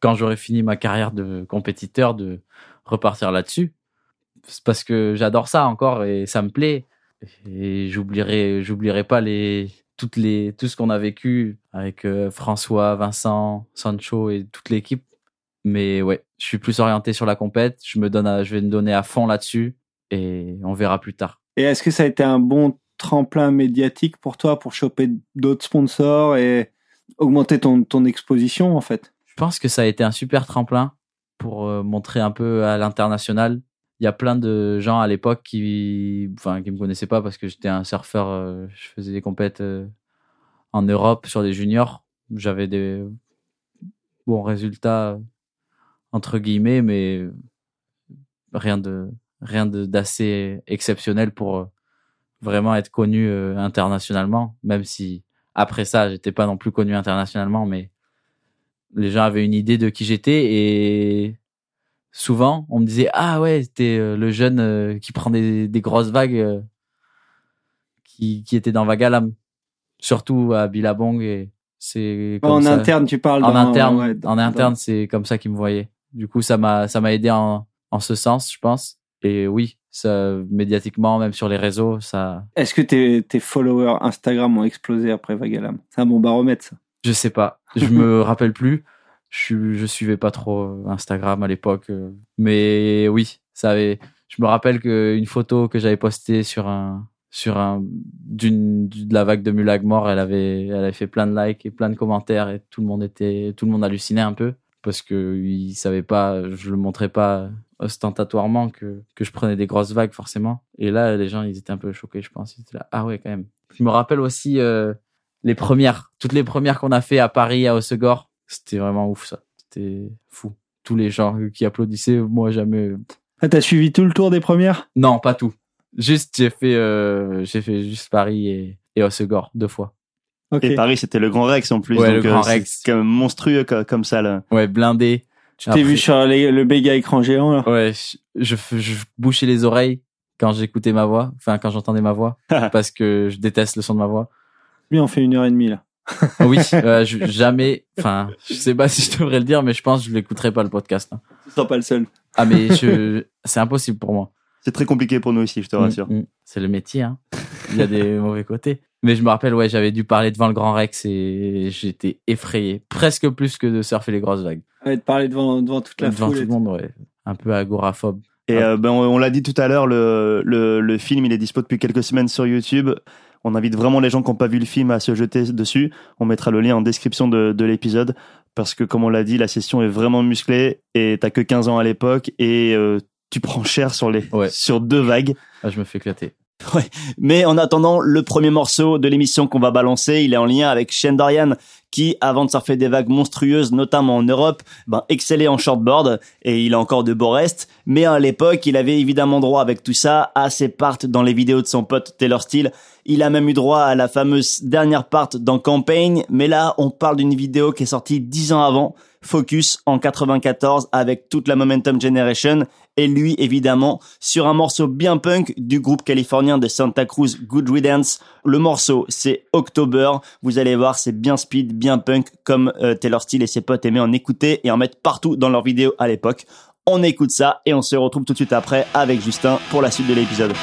S3: quand j'aurai fini ma carrière de compétiteur, de repartir là-dessus. C'est parce que j'adore ça encore et ça me plaît. Et j'oublierai, j'oublierai pas les, toutes les, tout ce qu'on a vécu avec euh, François, Vincent, Sancho et toute l'équipe. Mais ouais, je suis plus orienté sur la compète. Je me donne, à- je vais me donner à fond là-dessus et on verra plus tard.
S2: Et est-ce que ça a été un bon tremplin médiatique pour toi pour choper d'autres sponsors et augmenter ton, exposition en fait?
S3: Pense que ça a été un super tremplin pour euh, montrer un peu à l'international. Il y a plein de gens à l'époque qui, enfin, qui me connaissaient pas parce que j'étais un surfeur. euh, je faisais des compètes euh, en Europe sur des juniors. J'avais des bons résultats entre guillemets, mais rien de rien d'assez exceptionnel pour vraiment être connu internationalement. Même si après ça, j'étais pas non plus connu internationalement, mais les gens avaient une idée de qui j'étais et souvent on me disait ah ouais t'es euh, le jeune euh, qui prend des, des grosses vagues euh, qui, qui était dans Vagalam surtout à Billabong et c'est comme
S2: En
S3: ça.
S2: interne, tu parles
S3: en
S2: dans-
S3: interne.
S2: ouais, dans-
S3: en interne c'est comme ça qu'ils me voyaient. Du coup ça m'a ça m'a aidé en en ce sens je pense. Et oui ça médiatiquement même sur les réseaux ça
S2: Est-ce que tes, tes followers Instagram ont explosé après Vagalam C'est un bon baromètre ça.
S3: Je sais pas. Je me rappelle plus. Je, je suivais pas trop euh, Instagram à l'époque. euh, Mais oui, ça avait. Je me rappelle qu'une photo que j'avais postée sur un sur un d'une de la vague de Mulagmore, elle avait elle avait fait plein de likes et plein de commentaires et tout le monde était tout le monde hallucinait un peu parce que il savait pas, je le montrais pas ostentatoirement que, que je prenais des grosses vagues, forcément. Et là, les gens, ils étaient un peu choqués, je pense. Ils étaient là, ah ouais, quand même. Je me rappelle aussi euh, les premières, toutes les premières qu'on a fait à Paris, à Osegor. C'était vraiment ouf, ça. C'était fou. Tous les gens qui applaudissaient, moi, jamais.
S2: Ah, t'as suivi tout le tour des premières?
S3: Non, pas tout. Juste, j'ai fait, euh, j'ai fait juste Paris et, et Osegor, deux fois.
S2: Ok.
S1: Et Paris, c'était le Grand Rex en plus.
S3: Ouais,
S1: donc,
S3: le Grand
S1: euh, c'est
S3: Rex.
S1: même monstrueux co- comme ça, là.
S3: Ouais, blindé.
S2: Tu t'es vu sur les- le béga écran géant là?
S3: Ouais, je, je bouchais les oreilles quand j'écoutais ma voix, enfin quand j'entendais ma voix, parce que je déteste le son de ma voix.
S2: Lui, on fait une heure et demie là.
S3: Oui, euh, je- jamais, enfin, je sais pas si je devrais le dire, mais je pense que je l'écouterai pas le podcast. hein.
S2: Tu seras pas le seul.
S3: Ah mais je, c'est impossible pour moi.
S1: C'est très compliqué pour nous aussi, je te rassure.
S3: Mm, mm. C'est le métier, hein. Il y a des mauvais côtés. Mais je me rappelle, ouais, j'avais dû parler devant le Grand Rex et j'étais effrayé, presque plus que de surfer les grosses vagues.
S2: Ouais, de parler devant, devant toute la
S3: devant
S2: foule.
S3: tout
S2: et
S3: le monde, ouais, un peu agoraphobe.
S1: Et
S3: Ah.
S1: euh, ben, on, on l'a dit tout à l'heure, le, le, le film, il est dispo depuis quelques semaines sur YouTube. On invite vraiment les gens qui n'ont pas vu le film à se jeter dessus. On mettra le lien en description de, de l'épisode parce que, comme on l'a dit, la session est vraiment musclée et t'as que 15 ans à l'époque et euh, tu prends cher sur les
S3: Ouais.
S1: sur deux vagues.
S3: Ah, je me fais éclater.
S1: Mais en attendant, le premier morceau de l'émission qu'on va balancer, il est en lien avec Shane Dorian, qui, avant de surfer des vagues monstrueuses, notamment en Europe, ben, excellait en shortboard, et il a encore de beaux restes. Mais à l'époque, il avait évidemment droit avec tout ça à ses parts dans les vidéos de son pote Taylor Steele. Il a même eu droit à la fameuse dernière part dans Campaign, mais là, on parle d'une vidéo qui est sortie dix ans avant, Focus en 94 avec toute la Momentum Generation et lui évidemment sur un morceau bien punk du groupe californien de Santa Cruz Good Riddance. Le morceau c'est October. Vous allez voir c'est bien speed, bien punk comme euh, Taylor Steele et ses potes aimaient en écouter et en mettre partout dans leurs vidéos à l'époque. On écoute ça et on se retrouve tout de suite après avec Justin pour la suite de l'épisode.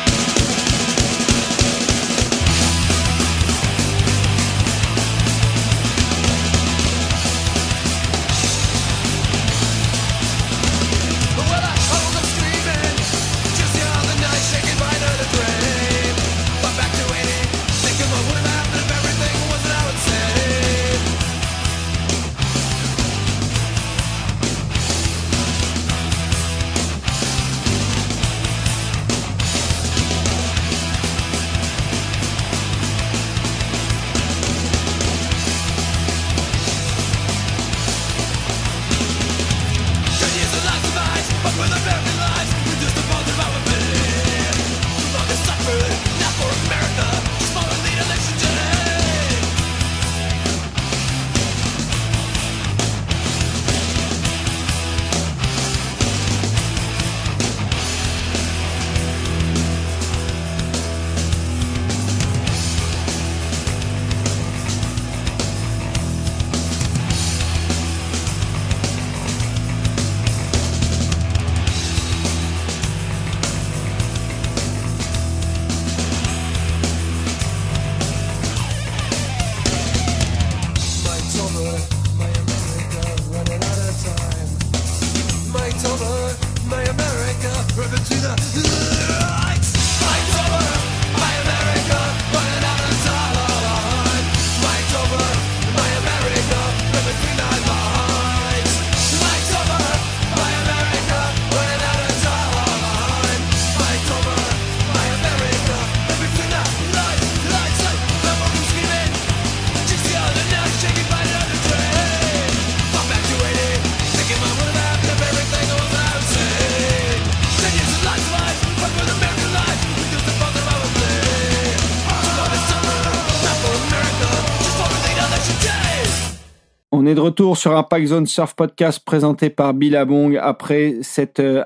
S2: Retour sur Impact Zone Surf Podcast présenté par Billabong après cette euh,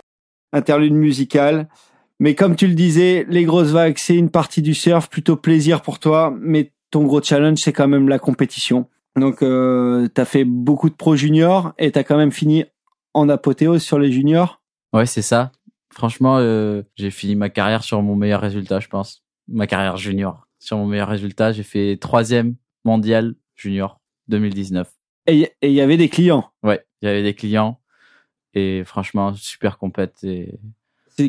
S2: interlude musicale. Mais comme tu le disais, les grosses vagues, c'est une partie du surf, plutôt plaisir pour toi, mais ton gros challenge, c'est quand même la compétition. Donc, euh, tu as fait beaucoup de pro juniors et tu as quand même fini en apothéose sur les juniors.
S3: Ouais, c'est ça. Franchement, euh, j'ai fini ma carrière sur mon meilleur résultat, je pense. Ma carrière junior. Sur mon meilleur résultat, j'ai fait troisième mondial junior 2019.
S2: Et il y avait des clients.
S3: Ouais, il y avait des clients et franchement, super compète. Et...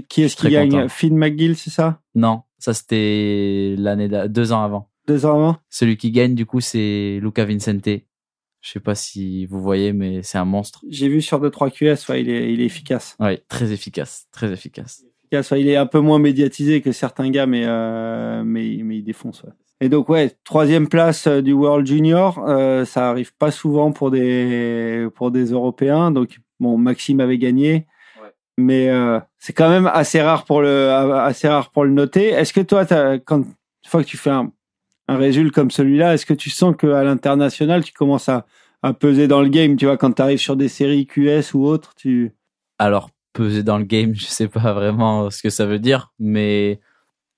S2: Qui est-ce qui gagne
S3: content.
S2: Finn McGill, c'est ça?
S3: Non, ça c'était l'année deux ans avant.
S2: Deux ans avant?
S3: Celui qui gagne, du coup, c'est Luca Vincente. Je sais pas si vous voyez, mais c'est un monstre.
S2: J'ai vu sur 2-3 QS, ouais, il est, il est efficace.
S3: Ouais, très efficace, très efficace.
S2: Efficace, ouais, il est un peu moins médiatisé que certains gars, mais, euh, mais, mais il défonce. Ouais. Et donc, ouais, troisième place euh, du World Junior, euh, ça arrive pas souvent pour des, pour des Européens. Donc, bon, Maxime avait gagné.
S3: Ouais.
S2: Mais euh, c'est quand même assez rare pour le, assez rare pour le noter. Est-ce que toi, t'as- quand, une fois que tu fais un, un résultat comme celui-là, est-ce que tu sens qu'à l'international, tu commences à, à peser dans le game, tu vois, quand tu arrives sur des séries QS ou autres, tu...
S3: Alors, peser dans le game, je sais pas vraiment ce que ça veut dire, mais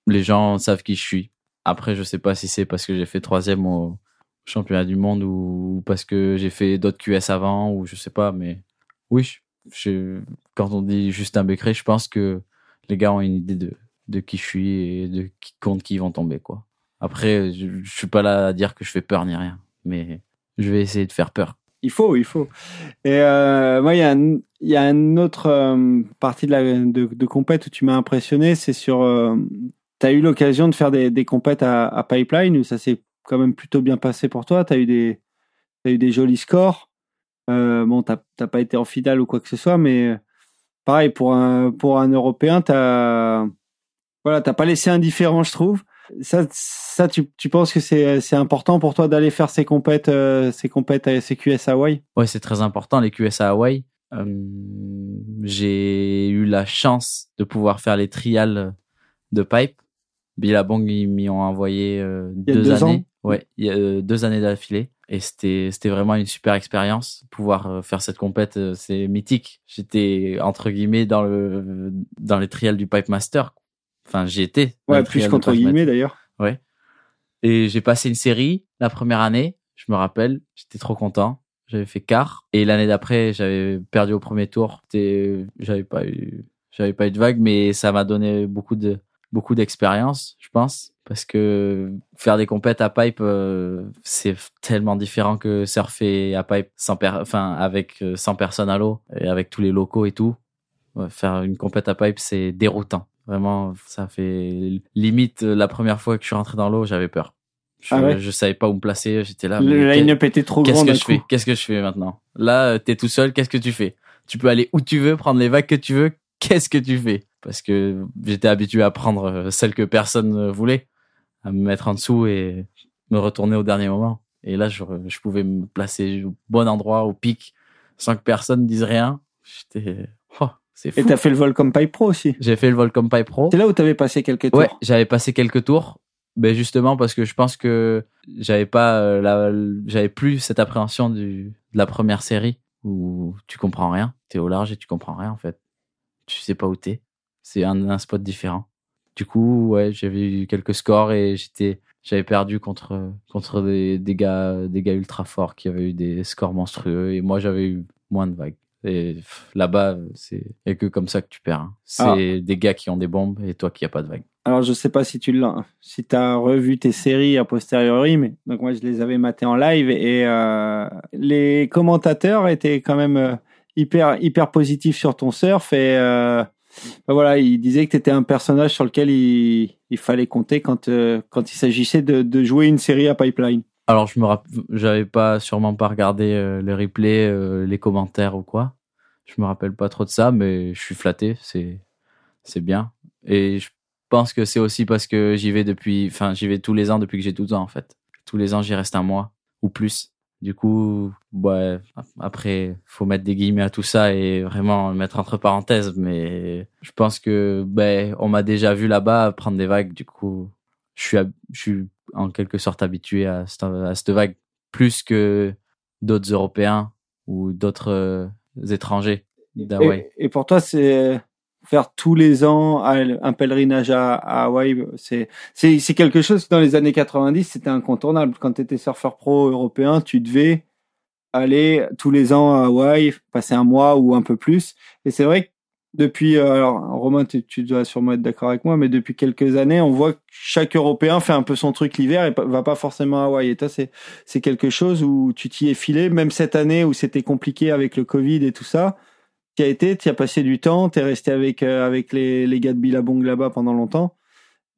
S3: les gens savent qui je suis. Après, je sais pas si c'est parce que j'ai fait troisième au championnat du monde ou parce que j'ai fait d'autres QS avant ou je sais pas, mais oui, quand on dit Justin Becquerel, je pense que les gars ont une idée de, de qui je suis et de qui compte qui vont tomber, quoi. Après, je, je suis pas là à dire que je fais peur ni rien, mais je vais essayer de faire peur.
S2: Il faut, il faut. Et euh, moi, il y a y a une autre euh, partie de la de compète où tu m'as impressionné, c'est sur. Euh, tu as eu l'occasion de faire des, des compètes à, à Pipeline où ça s'est quand même plutôt bien passé pour toi? Tu as eu des, t'as eu des jolis scores? Euh, bon, t'as t'as pas été en finale ou quoi que ce soit, mais pareil pour un pour un Européen, t'as voilà, t'as pas laissé indifférent, je trouve. Ça, ça, tu, tu penses que c'est important pour toi d'aller faire ces compètes, euh, ces compètes à ces QS Hawaii?
S3: Ouais, c'est très important, les QS à Hawaï. Euh, j'ai eu la chance de pouvoir faire les trials de pipe. Billabong, ils m'y ont envoyé euh,
S2: y
S3: deux,
S2: deux
S3: années. Ouais, il y a deux années d'affilée. Et c'était, c'était vraiment une super expérience. Pouvoir euh, faire cette compète, euh, c'est mythique. J'étais, entre guillemets, dans le, dans les trials du Pipe Master. Enfin, j'y étais.
S2: Ouais, plus qu'entre guillemets d'ailleurs.
S3: et j'ai passé une série la première année, je me rappelle, j'étais trop content. J'avais fait quart et l'année d'après, j'avais perdu au premier tour. J'avais pas eu, j'avais pas eu de vague, mais ça m'a donné beaucoup de beaucoup d'expérience, je pense, parce que faire des compètes à pipe, euh, c'est tellement différent que surfer à pipe sans per- enfin avec euh, 100 personnes à l'eau et avec tous les locaux et tout. Ouais, faire une compète à pipe, c'est déroutant. Vraiment, ça fait limite euh, la première fois que je suis rentré dans l'eau, j'avais peur. Je,
S2: Ah ouais?
S3: je savais pas où me placer, j'étais là.
S2: le line-up était trop
S3: Qu'est-ce que je fais? Qu'est-ce que je fais maintenant? Là, euh, t'es tout seul. Qu'est-ce que tu fais? Tu peux aller où tu veux, prendre les vagues que tu veux. Qu'est-ce que tu fais? Parce que j'étais habitué à prendre euh, celles que personne ne voulait, à me mettre en dessous et me retourner au dernier moment. Et là, je, je pouvais me placer au bon endroit, au pic, sans que personne dise rien. J'étais, oh, c'est
S2: Et
S3: fou.
S2: t'as fait le vol comme Pipe Pro aussi.
S3: J'ai fait le Volcom Pipe Pro.
S2: C'est là où t'avais passé quelques tours.
S3: Ouais, j'avais passé quelques tours. Ben justement parce que je pense que j'avais pas euh, la, j'avais plus cette appréhension du, de la première série où tu comprends rien, t'es au large et tu comprends rien en fait. Tu sais pas où t'es. C'est un, un spot différent. Du coup, ouais, j'avais eu quelques scores et j'étais, j'avais perdu contre contre des, des gars des gars ultra forts qui avaient eu des scores monstrueux et moi j'avais eu moins de vagues. Et là-bas, c'est a que comme ça que tu perds. hein. C'est
S2: Ah.
S3: des gars qui ont des bombes et toi qui a pas de vagues.
S2: Alors je sais pas si tu l'as, si t'as revu tes séries a posteriori, mais donc moi je les avais matées en live et euh, les commentateurs étaient quand même euh, hyper hyper positifs sur ton surf et euh, ben voilà ils disaient que t'étais un personnage sur lequel il, il fallait compter quand euh, quand il s'agissait de, jouer une série à pipeline.
S3: Alors, je me j'avais pas sûrement pas regardé euh, les replays, euh, les commentaires ou quoi. Je me rappelle pas trop de ça, mais je suis flatté, c'est c'est bien. Et je pense que c'est aussi parce que j'y vais depuis, enfin, j'y vais tous les ans depuis que j'ai 12 ans en fait. Tous les ans, j'y reste un mois ou plus. Du coup, ouais, après, faut mettre des guillemets à tout ça et vraiment le mettre entre parenthèses. Mais je pense que, ben, on m'a déjà vu là-bas prendre des vagues. Du coup, je suis, je suis en quelque sorte habitué à cette, à cette vague plus que d'autres Européens ou d'autres euh, étrangers.
S2: Et, et pour toi c'est faire tous les ans un pèlerinage à, Hawaï, c'est c'est quelque chose dans les années 90 c'était incontournable. Quand tu étais surfeur pro européen, tu devais aller tous les ans à Hawaï, passer un mois ou un peu plus. Et c'est vrai que depuis, euh, alors Romain, tu, tu dois sûrement être d'accord avec moi, mais depuis quelques années, on voit que chaque Européen fait un peu son truc l'hiver et va pas forcément à Hawaï. Et toi, c'est c'est quelque chose où tu t'y es filé, même cette année où c'était compliqué avec le Covid et tout ça. Tu as été, tu as passé du temps, tu es resté avec euh, avec les, les gars de Billabong là-bas pendant longtemps.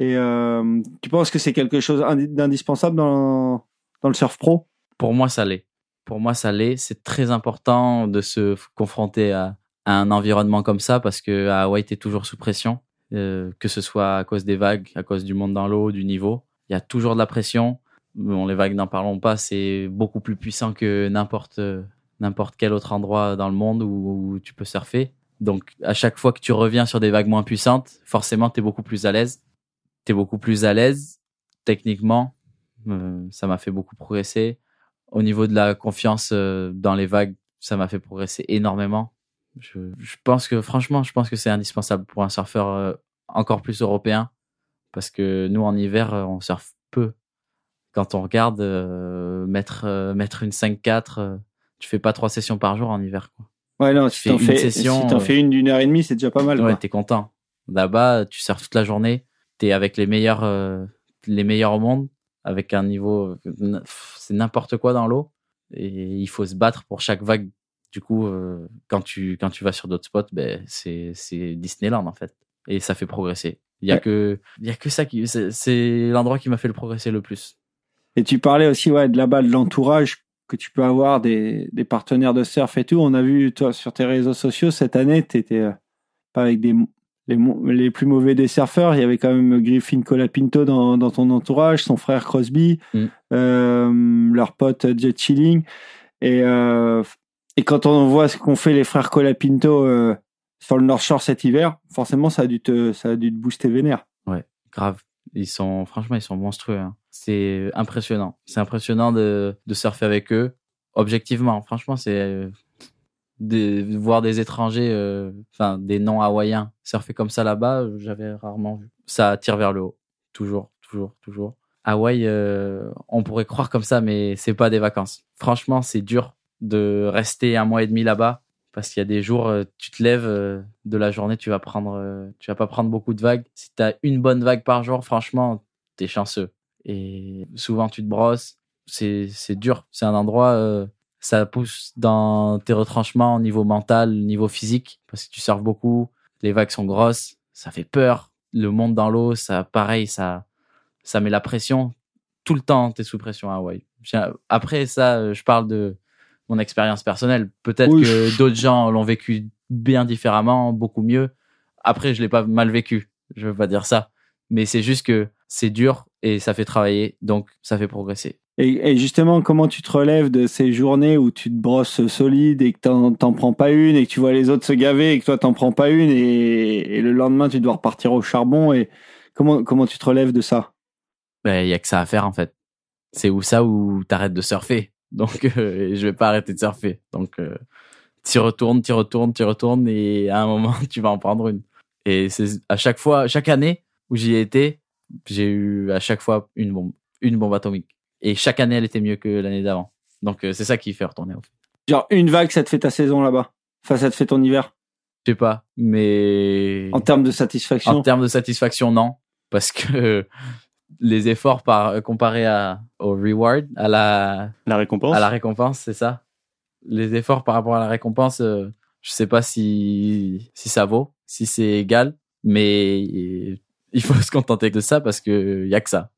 S2: Et euh, tu penses que c'est quelque chose indi- d'indispensable dans dans le surf pro?
S3: Pour moi, ça l'est. Pour moi, ça l'est. C'est très important de se confronter à, un environnement comme ça parce que à Hawaï, t'es toujours sous pression, euh, que ce soit à cause des vagues, à cause du monde dans l'eau, du niveau. Il y a toujours de la pression. Bon, les vagues, n'en parlons pas, c'est beaucoup plus puissant que n'importe n'importe quel autre endroit dans le monde où, tu peux surfer. Donc, à chaque fois que tu reviens sur des vagues moins puissantes, forcément, tu es beaucoup plus à l'aise. Tu es beaucoup plus à l'aise techniquement. Euh, ça m'a fait beaucoup progresser. Au niveau de la confiance euh, dans les vagues, ça m'a fait progresser énormément. Je, je pense que, franchement, je pense que c'est indispensable pour un surfeur euh, encore plus européen. Parce que nous, en hiver, on surfe peu. Quand on regarde, mettre, mettre une 5-4, euh, tu fais pas trois sessions par jour en hiver. Quoi.
S2: Ouais, non,
S3: Tu
S2: si
S3: fais
S2: t'en
S3: une
S2: fais,
S3: session,
S2: si t'en
S3: euh,
S2: fais une d'une heure et demie, c'est déjà pas mal.
S3: Ouais, t'es content. Là-bas, tu surfes toute la journée. T'es avec les meilleurs, euh, les meilleurs au monde, avec un niveau, euh, c'est n'importe quoi dans l'eau. Et il faut se battre pour chaque vague. Du coup, euh, quand tu quand tu vas sur d'autres spots, ben c'est Disneyland en fait. Et ça fait progresser. Il y a
S2: Ouais.
S3: que il y a que ça qui c'est- c'est l'endroit qui m'a fait le progresser le plus.
S2: Et tu parlais aussi ouais, de là-bas, de l'entourage que tu peux avoir, des, des partenaires de surf et tout. On a vu, toi, sur tes réseaux sociaux, cette année, tu étais pas avec des, les, les plus mauvais des surfeurs. Il y avait quand même Griffin Colapinto dans, dans ton entourage, son frère Crosby,
S3: Mm.
S2: euh, leur pote Jet Chilling. Et, euh, et quand on voit ce qu'ont fait les frères Colapinto euh, sur le North Shore cet hiver, forcément, ça a dû te, ça a dû te booster vénère.
S3: grave. Ils sont, franchement, ils sont monstrueux. hein. C'est impressionnant. C'est impressionnant de, de surfer avec eux. Objectivement, franchement, c'est euh, de voir des étrangers, euh, enfin des non hawaïens surfer comme ça là-bas, j'avais rarement vu. Ça tire vers le haut, toujours, toujours, toujours. Hawaï, euh, on pourrait croire comme ça, mais c'est pas des vacances. Franchement, c'est dur de rester un mois et demi là-bas parce qu'il y a des jours, euh, tu te lèves euh, de la journée, tu vas prendre, euh, tu vas pas prendre beaucoup de vagues. Si tu as une bonne vague par jour, franchement, t'es chanceux. Et souvent, tu te brosses. C'est, c'est dur. C'est un endroit, ça pousse dans tes retranchements au niveau mental, au niveau physique, parce que tu surfes beaucoup. Les vagues sont grosses, ça fait peur. Le monde dans l'eau, ça, pareil, ça, ça met la pression. Tout le temps, t'es sous pression à Hawaï. Après, ça, je parle de mon expérience personnelle. Peut-être
S2: Oui.
S3: que d'autres gens l'ont vécu bien différemment, beaucoup mieux. Après, je l'ai pas mal vécu. Je veux pas dire ça. Mais c'est juste que c'est dur et ça fait travailler, donc ça fait progresser.
S2: Et, et justement, comment tu te relèves de ces journées où tu te brosses solide et que t'en, t'en prends pas une et que tu vois les autres se gaver et que toi t'en prends pas une et, et le lendemain tu dois repartir au charbon et comment comment tu te relèves de ça?
S3: Ben, il y a que ça à faire en fait. C'est où ça où t'arrêtes de surfer. Donc, euh, je vais pas arrêter de surfer. Donc, euh, t'y retournes, t'y retournes, t'y retournes et à un moment, tu vas en prendre une. Et c'est à chaque fois, chaque année où j'y ai été, j'ai eu à chaque fois une bombe, une bombe atomique. Et chaque année, elle était mieux que l'année d'avant. Donc, euh, c'est ça qui fait retourner. au fait.
S2: Genre une vague, ça te fait ta saison là-bas? Enfin, ça te fait ton hiver?
S3: Je sais pas, mais
S2: En termes de satisfaction?
S3: En termes de satisfaction, non. Parce que les efforts par, comparés à, au reward, à la,
S1: La récompense
S3: à la récompense, c'est ça. Les efforts par rapport à la récompense, euh, je sais pas si, si ça vaut, si c'est égal, mais il faut se contenter de ça parce que y a que ça.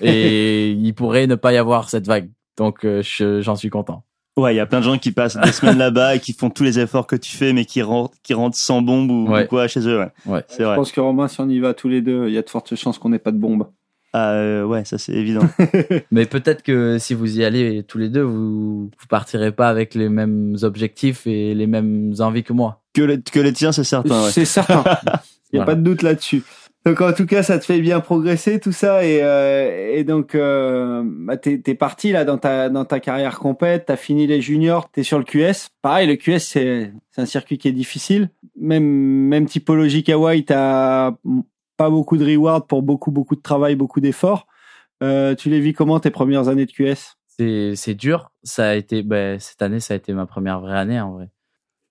S3: Et il pourrait ne pas y avoir cette vague. Donc, euh, je- j'en suis content.
S1: Ouais, il y a plein de gens qui passent des semaines là-bas et qui font tous les efforts que tu fais, mais qui rentrent, qui rentrent sans bombe ou,
S3: Ouais.
S1: ou quoi chez eux. Ouais,
S3: Ouais.
S1: c'est
S2: Je
S1: vrai.
S2: pense que Romain, si on y va tous les deux, il y a de fortes chances qu'on n'ait pas de bombe.
S1: Ah, euh, ouais, ça c'est évident.
S3: Mais peut-être que si vous y allez tous les deux, vous, vous partirez pas avec les mêmes objectifs et les mêmes envies que moi.
S1: que, le- que les tiens, c'est certain. Ouais.
S2: C'est certain. Il n'y a
S3: Voilà.
S2: pas de doute là-dessus. Donc en tout cas, ça te fait bien progresser tout ça et, euh, et donc euh, bah, t'es es parti là dans ta dans ta carrière complète, t'as fini les juniors, t'es sur le QS. Pareil, le QS c'est c'est un circuit qui est difficile. Même même typologie qu'Hawaii, t'as pas beaucoup de reward pour beaucoup beaucoup de travail, beaucoup d'efforts. Euh, tu les vis comment tes premières années de QS
S3: C'est dur. Ça a été ben, cette année, ça a été ma première vraie année en vrai,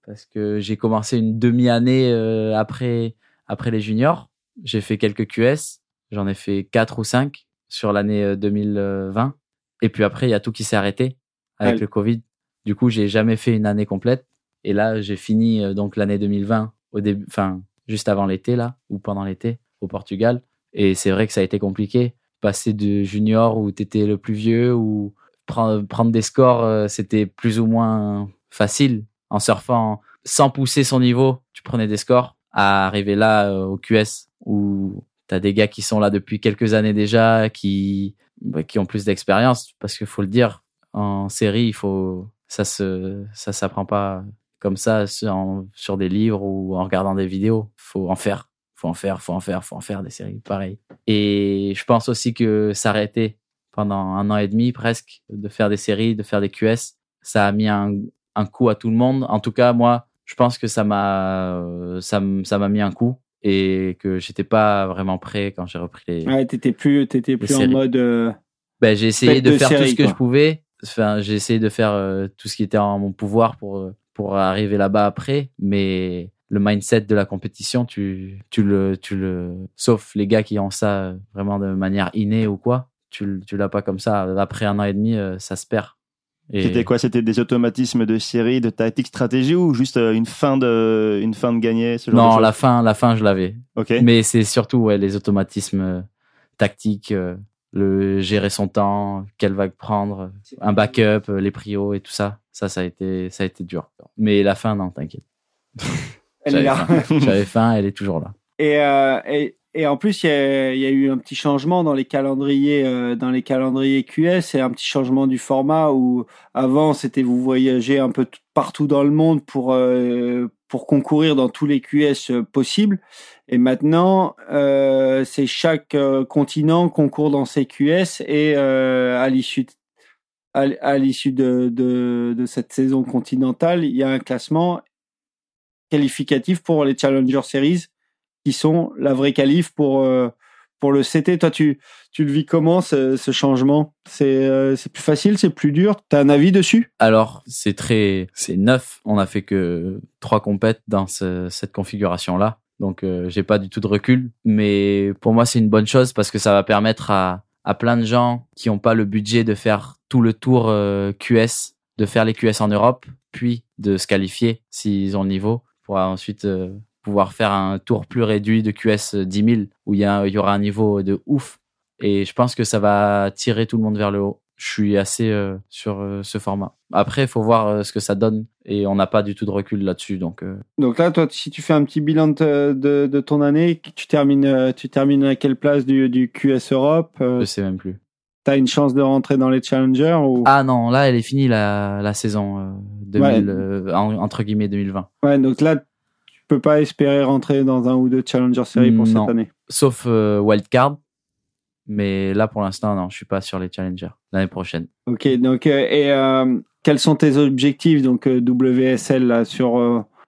S3: parce que j'ai commencé une demi-année euh, après après les juniors. J'ai fait quelques QS. J'en ai fait quatre ou cinq sur l'année euh, 2020. Et puis après, il y a tout qui s'est arrêté avec
S2: Ouais.
S3: le Covid. Du coup, j'ai jamais fait une année complète. Et là, j'ai fini euh, donc l'année 2020 au début, enfin juste avant l'été là ou pendant l'été au Portugal. Et c'est vrai que ça a été compliqué. Passer de junior où t'étais le plus vieux ou prendre, des scores, euh, c'était plus ou moins facile. En surfant, sans pousser son niveau, tu prenais des scores. À arriver là, euh, au QS, où t'as des gars qui sont là depuis quelques années déjà, qui, bah, qui ont plus d'expérience. Parce qu'il faut le dire, en série, il faut, ça se, ça s'apprend pas comme ça sur, sur des livres ou en regardant des vidéos. Faut en faire. Faut en faire, faut en faire, faut en faire des séries pareil. Et je pense aussi que s'arrêter pendant un an et demi presque de faire des séries, de faire des QS, ça a mis un, un coup à tout le monde. En tout cas, moi, je pense que ça m'a ça ça m'a mis un coup et que j'étais pas vraiment prêt quand j'ai repris les.
S2: Ouais, t'étais plus, t'étais plus en mode. euh,
S3: Ben, j'ai essayé de
S2: de
S3: faire tout ce que
S2: quoi.
S3: je pouvais. Enfin, j'ai essayé de faire euh, tout ce qui était en mon pouvoir pour euh, pour arriver là-bas après, mais le mindset de la compétition, tu tu le tu le sauf les gars qui ont ça euh, vraiment de manière innée ou quoi, tu tu l'as pas comme ça. Après un an et demi, euh, ça se perd. Et-
S1: C'était quoi? C'était des automatismes de série, de tactique, stratégie ou juste euh, une fin de, une fin de gagner ce genre de
S3: Non, la fin, la fin, je l'avais.
S1: Ok.
S3: Mais c'est surtout ouais, les automatismes tactiques, le gérer son temps, quelle vague prendre, un backup, les prios et tout ça. Ça, ça a été, ça a été dur. Mais la fin, non, t'inquiète.
S2: Elle est là.
S3: J'avais faim, elle est toujours là.
S2: Et, euh, et, et en plus, il y y a eu un petit changement dans les calendriers, euh, dans les calendriers QS et un petit changement du format où avant c'était vous voyagez un peu partout dans le monde pour euh, pour concourir dans tous les QS euh, possibles. Et maintenant, euh, c'est chaque euh, continent concourt dans ses QS et euh, à l'issue à l'issue de, de, de cette saison continentale, il y a un classement qualificatif pour les Challenger Series qui sont la vraie qualif pour euh, pour le CT. Toi, tu tu le vis comment ce, ce changement? C'est euh, c'est plus facile, c'est plus dur? T'as un avis dessus?
S3: Alors, c'est très, c'est neuf. On a fait que trois compètes dans ce- cette configuration-là. Donc, euh, j'ai pas du tout de recul. Mais pour moi, c'est une bonne chose parce que ça va permettre à, à plein de gens qui ont pas le budget de faire tout le tour euh, QS, de faire les QS en Europe, puis de se qualifier s'ils ont le niveau pour ensuite euh, pouvoir faire un tour plus réduit de QS 10 000 où il y, a- il y aura un niveau de ouf. Et je pense que ça va tirer tout le monde vers le haut. Je suis assez euh, sur euh, ce format. Après, il faut voir euh, ce que ça donne et on n'a pas du tout de recul là-dessus. Donc,
S2: Donc là, toi, si tu fais un petit bilan de, de, de ton année, tu termines tu termines à quelle place du, du QS Europe
S3: je sais même plus.
S2: T'as une chance de rentrer dans les Challengers ou?
S3: Ah non, là, elle est finie la, la saison euh, 2000, euh, en- entre guillemets 2020.
S2: Ouais, donc là, tu peux pas espérer rentrer dans un ou deux Challenger Series pour
S3: Non.
S2: cette année.
S3: Sauf euh, wildcard. Mais là, pour l'instant, non, je suis pas sur les challengers. L'année prochaine.
S2: Ok, donc et quels sont tes objectifs donc WSL là, sur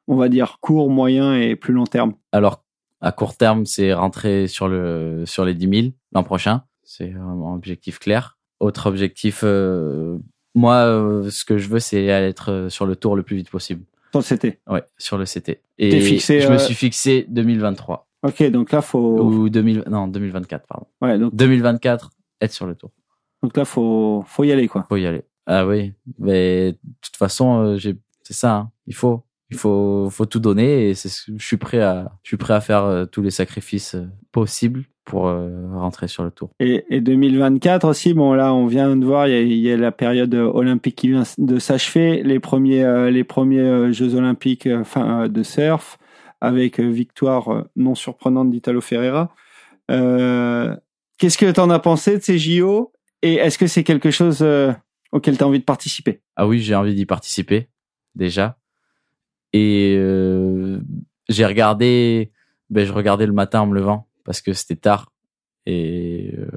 S2: on va dire court, moyen et plus long terme?
S3: Alors, à court terme, c'est rentrer sur le sur les 10 000 l'an prochain. C'est un objectif clair. Autre objectif, euh, moi, euh, ce que je veux, c'est être euh, sur le tour le plus vite possible.
S2: Sur le CT.
S3: Ouais, sur le CT. Et
S2: fixé,
S3: je me suis fixé 2023
S2: Ok, donc là faut
S3: ou 2000 non 2024 pardon.
S2: ouais donc,
S3: 2024 être sur le tour.
S2: donc là faut faut y aller quoi.
S3: Faut y aller. Ah oui, mais de toute façon, j'ai c'est ça. hein. Il faut il faut faut tout donner et c'est je suis prêt à je suis prêt à faire euh, tous les sacrifices euh, possibles pour euh, rentrer sur le tour.
S2: Et, et 2024 aussi, bon là on vient de voir, il y a, il y a la période olympique qui vient de s'achever, les premiers les premiers Jeux olympiques enfin de surf avec victoire non surprenante d'Italo Ferreira. Euh, Qu'est-ce que tu en as pensé de ces JO et est-ce que c'est quelque chose auquel tu as envie de participer?
S3: Ah oui, j'ai envie d'y participer déjà. Et euh, j'ai regardé, ben je regardais le matin en me levant parce que c'était tard et euh,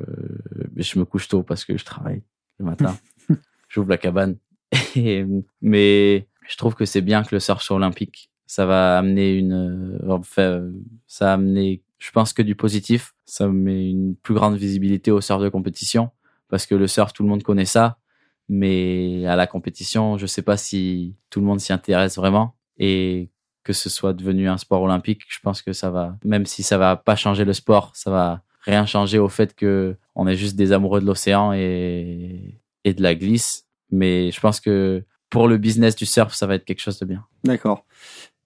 S3: je me couche tôt parce que je travaille le matin. J'ouvre la cabane. Et, mais je trouve que c'est bien que le surf soit olympique. Ça va amener une, euh, enfin, ça a amené, je pense que du positif. Ça met une plus grande visibilité au surf de compétition parce que le surf, tout le monde connaît ça mais à la compétition, je sais pas si tout le monde s'y intéresse vraiment et que ce soit devenu un sport olympique, je pense que ça va, même si ça va pas changer le sport, ça va rien changer au fait que on est juste des amoureux de l'océan et, et de la glisse. Mais je pense que pour le business du surf, ça va être quelque chose de bien.
S2: D'accord.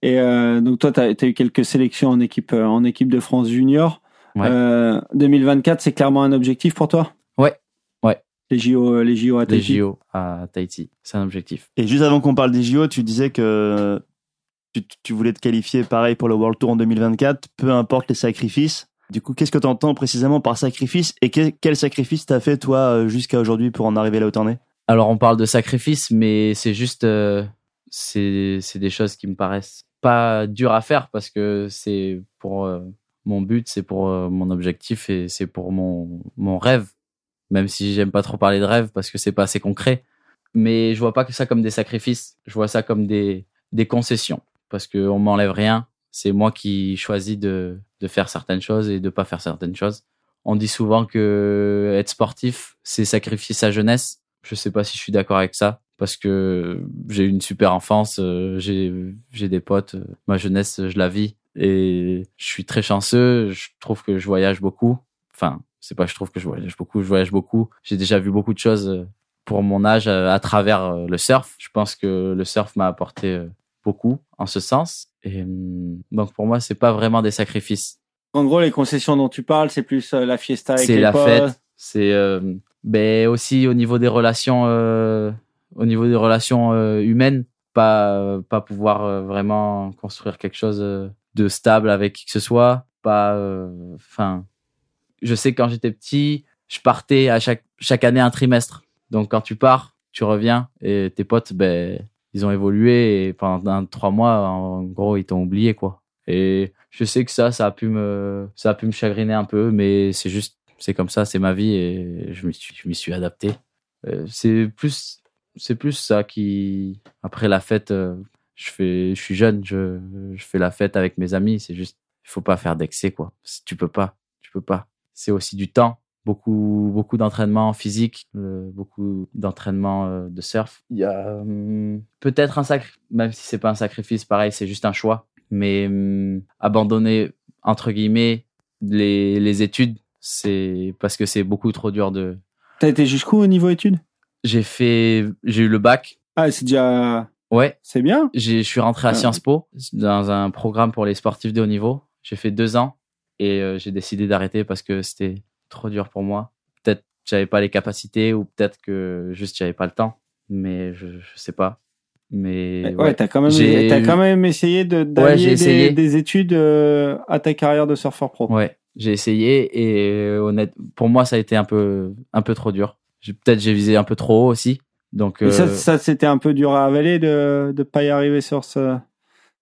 S2: Et euh, donc toi tu as, eu quelques sélections en équipe euh, en équipe de France junior.
S3: Ouais.
S2: Euh, 2024, c'est clairement un objectif pour toi? Les JO, les JO à
S3: les
S2: Tahiti.
S3: JO à Tahiti. C'est un objectif.
S1: Et juste avant qu'on parle des JO, tu disais que tu, voulais te qualifier pareil pour le World Tour en 2024, peu importe les sacrifices. Du coup, qu'est-ce que tu entends précisément par sacrifice et que- quel sacrifice t'as fait toi euh, jusqu'à aujourd'hui pour en arriver là où t'en es?
S3: Alors, on parle de sacrifice, mais c'est juste, euh, c'est des choses qui me paraissent pas dures à faire parce que c'est pour euh, mon but, c'est pour mon objectif et c'est pour mon, mon rêve. Même si j'aime pas trop parler de rêve parce que c'est pas assez concret. Mais je vois pas que ça comme des sacrifices. Je vois ça comme des, des concessions parce que on m'enlève rien. C'est moi qui choisis de, de faire certaines choses et de pas faire certaines choses. On dit souvent que être sportif, c'est sacrifier sa jeunesse. Je sais pas si je suis d'accord avec ça parce que j'ai eu une super enfance, euh, j'ai j'ai des potes, euh, ma jeunesse, je la vis et je suis très chanceux. Je trouve que je voyage beaucoup. Enfin, c'est pas je trouve que je voyage beaucoup, je voyage beaucoup. J'ai déjà vu beaucoup de choses euh, pour mon âge à travers le surf. Je pense que le surf m'a apporté beaucoup en ce sens. Et hum, donc pour moi, c'est pas vraiment des sacrifices.
S2: En gros, les concessions dont tu parles, c'est plus euh, la fiesta avec
S3: C'est la
S2: potes.
S3: fête. C'est euh, ben aussi au niveau des relations, euh, au niveau des relations euh, humaines, pas pas pouvoir vraiment construire quelque chose de stable avec qui que ce soit. Pas, enfin, je sais que quand j'étais petit, je partais à chaque chaque année un trimestre. Donc quand tu pars, tu reviens et tes potes, ben ils ont évolué et pendant trois mois, en gros, ils t'ont oublié quoi. Et je sais que ça, ça a pu me, ça a pu me chagriner un peu, mais c'est juste, c'est comme ça, c'est ma vie et je m'y suis, adapté. Euh, c'est plus, c'est plus ça qui, après la fête, euh, je fais, je suis jeune, je, je fais la fête avec mes amis. C'est juste, il faut pas faire d'excès quoi. Tu peux pas, tu peux pas. C'est aussi du temps beaucoup beaucoup d'entraînement physique, euh, beaucoup d'entraînement euh, de surf. Il y a hum, peut-être un sacrifice, même si c'est pas un sacrifice, pareil, c'est juste un choix. Mais hum, abandonner entre guillemets les, les études, c'est parce que c'est beaucoup trop dur de.
S2: T'as été jusqu'où au niveau études?
S3: J'ai fait, j'ai eu le bac.
S2: Ah, c'est déjà,
S3: Ouais,
S2: c'est bien?
S3: je suis rentré à
S2: Ah.
S3: Sciences Po dans un programme pour les sportifs de haut niveau. J'ai fait deux ans et euh, j'ai décidé d'arrêter parce que c'était trop dur pour moi. Peut-être j'avais pas les capacités ou peut-être que juste j'avais pas le temps, mais je, je sais pas. Mais
S2: Ouais,
S3: ouais,
S2: t'as quand même,
S3: eu-
S2: quand même essayé de d'allier des, études euh, à ta carrière de surfeur pro.
S3: ouais, j'ai essayé et euh, honnête, pour moi ça a été un peu un peu trop dur. Peut-être j'ai visé un peu trop haut aussi. Donc
S2: ça,
S3: euh,
S2: ça c'était un peu dur à avaler de de pas y arriver sur ce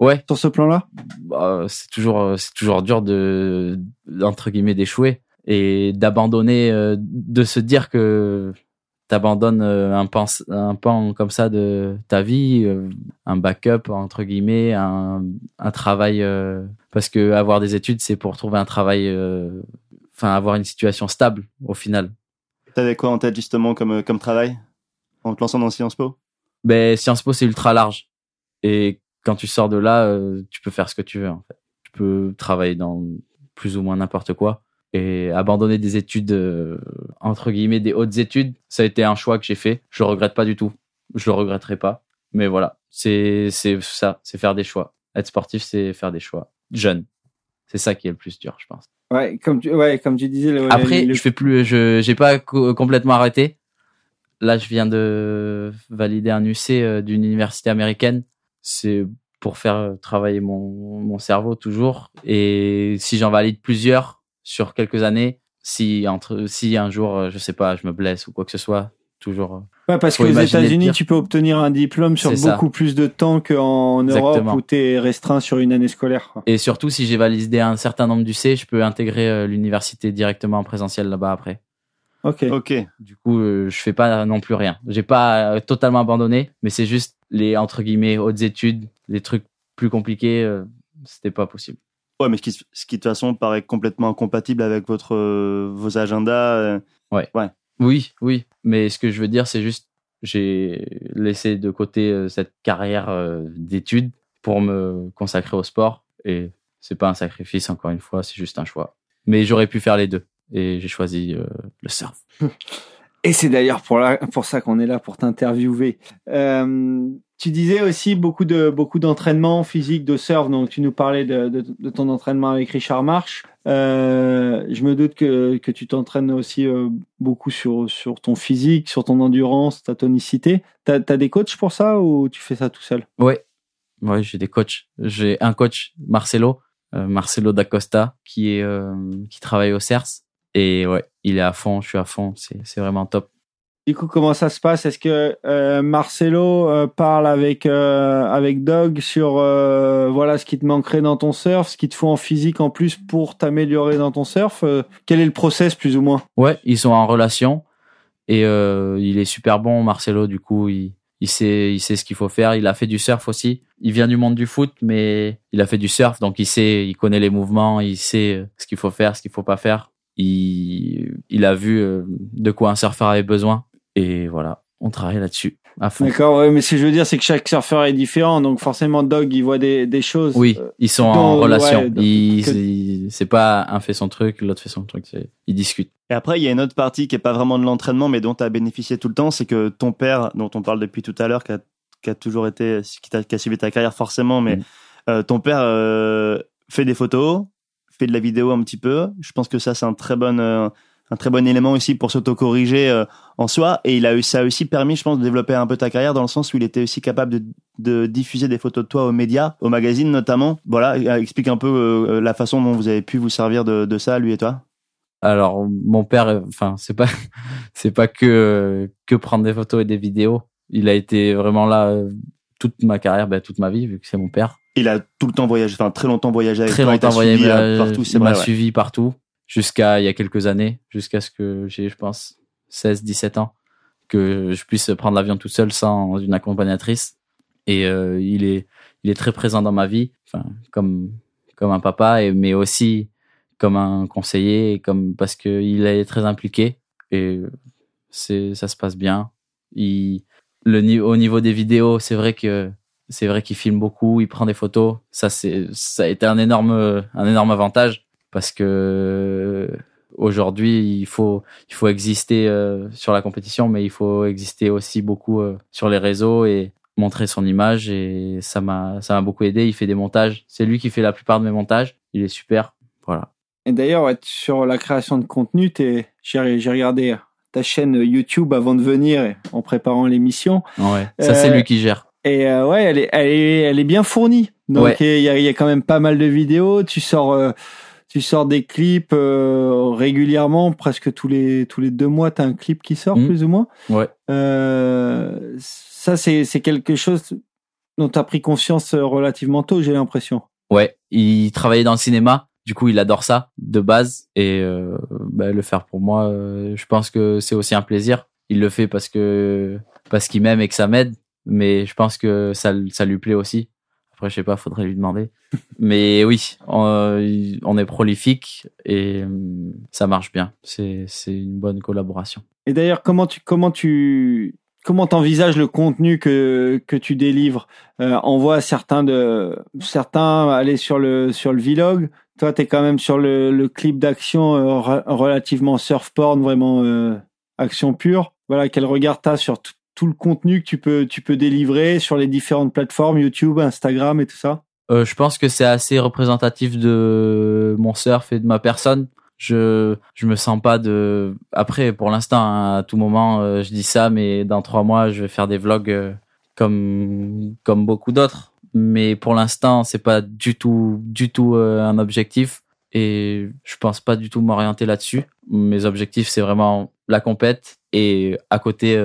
S3: ouais,
S2: sur ce plan-là?
S3: bah, c'est toujours c'est toujours dur de entre guillemets d'échouer et d'abandonner euh, de se dire que t'abandonnes euh, un pan un pan comme ça de ta vie euh, un backup entre guillemets un un travail euh, parce que avoir des études c'est pour trouver un travail euh, enfin avoir une situation stable au final.
S1: T'avais quoi en tête justement comme, comme travail en te lançant dans Sciences Po?
S3: Ben Sciences Po c'est ultra large. Et quand tu sors de là euh, tu peux faire ce que tu veux en fait. Tu peux travailler dans plus ou moins n'importe quoi et abandonner des études euh, entre guillemets des hautes études ça a été un choix que j'ai fait je le regrette pas du tout je le regretterai pas mais voilà c'est c'est ça c'est faire des choix être sportif c'est faire des choix jeune c'est ça qui est le plus dur je pense
S2: Ouais, comme tu, ouais, comme tu disais. le-
S3: après,
S2: le-
S3: je fais plus, je j'ai pas co- complètement arrêté. Là, je viens de valider un UC euh, d'une université américaine. C'est pour faire euh, travailler mon, mon cerveau toujours. Et si j'en valide plusieurs sur quelques années, si entre si un jour, euh, je sais pas, je me blesse ou quoi que ce soit, toujours. euh,
S2: Ouais, parce qu'aux États-Unis, tu peux obtenir un diplôme sur
S3: ça.
S2: beaucoup plus de temps qu'en Europe où tu es restreint sur une année scolaire.
S3: Et surtout, si j'ai validé un certain nombre d'UC, je peux intégrer euh, l'université directement en présentiel là-bas après.
S2: Ok.
S1: Ok.
S3: Du coup, je fais pas non plus rien. J'ai pas totalement abandonné, mais c'est juste les entre guillemets hautes études, les trucs plus compliqués, c'était pas possible.
S1: Ouais, mais ce qui, ce qui de toute façon paraît complètement incompatible avec votre, euh, vos agendas. euh,
S3: Oui, oui, mais ce que je veux dire, c'est juste j'ai laissé de côté euh, cette carrière euh, d'études pour me consacrer au sport et c'est pas un sacrifice encore une fois, c'est juste un choix. Mais j'aurais pu faire les deux et j'ai choisi euh, le surf.
S2: Et c'est d'ailleurs pour, pour ça qu'on est là, pour t'interviewer. Euh, tu disais aussi beaucoup de beaucoup d'entraînement physique de surf, donc tu nous parlais de, ton entraînement avec Richard Marsh. Euh, je me doute que, que tu t'entraînes aussi euh, beaucoup sur, sur ton physique, sur ton endurance, ta tonicité. T'as as des coachs pour ça ou tu fais ça tout seul?
S3: Ouais, ouais, j'ai des coachs. J'ai un coach, Marcelo, euh, Marcelo d'Acosta, qui est qui travaille au CERS. Et ouais, il est à fond, je suis à fond. C'est c'est vraiment top.
S2: Du coup, comment ça se passe? Est-ce que euh, Marcelo euh, parle avec euh, avec Doug sur voilà ce qui te manquerait dans ton surf, ce qu'il te faut en physique en plus pour t'améliorer dans ton surf? Quel est le process plus ou moins?
S3: Ouais, ils sont en relation et il est super bon, Marcelo. Du coup, il il sait il sait ce qu'il faut faire. Il a fait du surf aussi. Il vient du monde du foot, mais il a fait du surf, donc il sait, il connaît les mouvements, il sait ce qu'il faut faire, ce qu'il faut pas faire. Il il a vu de quoi un surfeur avait besoin et voilà, on travaille là-dessus à fond.
S2: D'accord, ouais, mais ce que je veux dire, c'est que chaque surfeur est différent, donc forcément Doug il voit des, des choses.
S3: Oui,
S2: Euh,
S3: ils sont en relation.
S2: ouais, que-
S3: c'est pas un fait son truc, l'autre fait son truc. Ils discutent.
S1: Et après, il y a une autre partie qui est pas vraiment de l'entraînement, mais dont tu as bénéficié tout le temps, c'est que ton père, dont on parle depuis tout à l'heure, qui a, qui a toujours été, qui, a suivi ta carrière forcément, mais
S3: Mm.
S1: euh, ton père euh, fait des photos, fait de la vidéo un petit peu. Je pense que ça, c'est un très bon, euh, un très bon élément aussi pour s'auto-corriger euh, en soi. Et il a eu, ça a aussi permis, je pense, de développer un peu ta carrière dans le sens où il était aussi capable de, de diffuser des photos de toi aux médias, aux magazines notamment. Voilà, euh, explique un peu euh, la façon dont vous avez pu vous servir de, de ça, lui et toi.
S3: Alors mon père, euh, enfin c'est pas c'est pas que euh, que prendre des photos et des vidéos. Il a été vraiment là euh, toute ma carrière, ben, toute ma vie vu que c'est mon père.
S1: Il a tout le temps voyagé, enfin très longtemps voyagé avec
S3: Très
S1: toi. il
S3: longtemps voyagé
S1: suivi, euh,
S3: euh,
S1: partout, c'est
S3: il m'a
S1: ouais.
S3: suivi partout jusqu'à il y a quelques années, jusqu'à ce que j'ai je pense 16 17 ans que je puisse prendre l'avion tout seul sans une accompagnatrice et euh, il est il est très présent dans ma vie, enfin comme comme un papa et mais aussi comme un conseiller comme parce que il est très impliqué et c'est ça se passe bien. Il le au niveau des vidéos, c'est vrai que c'est vrai qu'il filme beaucoup, il prend des photos. Ça c'est ça a été un énorme un énorme avantage parce que aujourd'hui il faut il faut exister euh, sur la compétition, mais il faut exister aussi beaucoup euh, sur les réseaux et montrer son image et ça m'a ça m'a beaucoup aidé. Il fait des montages, c'est lui qui fait la plupart de mes montages. Il est super, voilà.
S2: Et d'ailleurs, ouais, sur la création de contenu, t'es- j'ai j'ai regardé ta chaîne YouTube avant de venir en préparant l'émission.
S3: Ouais, ça c'est
S2: Euh,
S3: lui qui gère.
S2: Et ouais, elle est, elle est, elle est bien fournie. Donc
S3: Ouais.
S2: il y, a, y a quand même pas mal de vidéos. Tu sors, tu sors des clips euh, régulièrement, presque tous les tous les deux mois, t'as un clip qui sort
S3: Mhm.
S2: plus ou moins?
S3: Ouais.
S2: Euh, ça c'est c'est quelque chose dont t'as pris conscience euh, relativement tôt, j'ai l'impression.
S3: Ouais, il travaillait dans le cinéma, du coup il adore ça de base et euh, bah, le faire pour moi, je pense que c'est aussi un plaisir. Il le fait parce que parce qu'il m'aime et que ça m'aide, mais je pense que ça ça lui plaît aussi. Après je sais pas, faudrait lui demander. mais oui, on, on est prolifique et hum, ça marche bien. C'est une bonne collaboration.
S2: Et d'ailleurs, comment tu comment tu comment t'envisages le contenu que que tu délivres? Euh, On voit certains de certains aller sur le sur le vlog. Toi, t'es quand même sur le, clip d'action euh, re- relativement surf porn, vraiment euh, action pure. Voilà, quel regard t'as sur tout le contenu que tu peux tu peux délivrer sur les différentes plateformes YouTube, Instagram et tout ça?
S3: Euh, je pense que c'est assez représentatif de mon surf et de ma personne. Je je me sens pas de après pour l'instant hein, à tout moment euh, je dis ça mais dans trois mois je vais faire des vlogs euh, comme comme beaucoup d'autres mais pour l'instant c'est pas du tout du tout un objectif et je pense pas du tout m'orienter là-dessus. Mes objectifs c'est vraiment la compète et à côté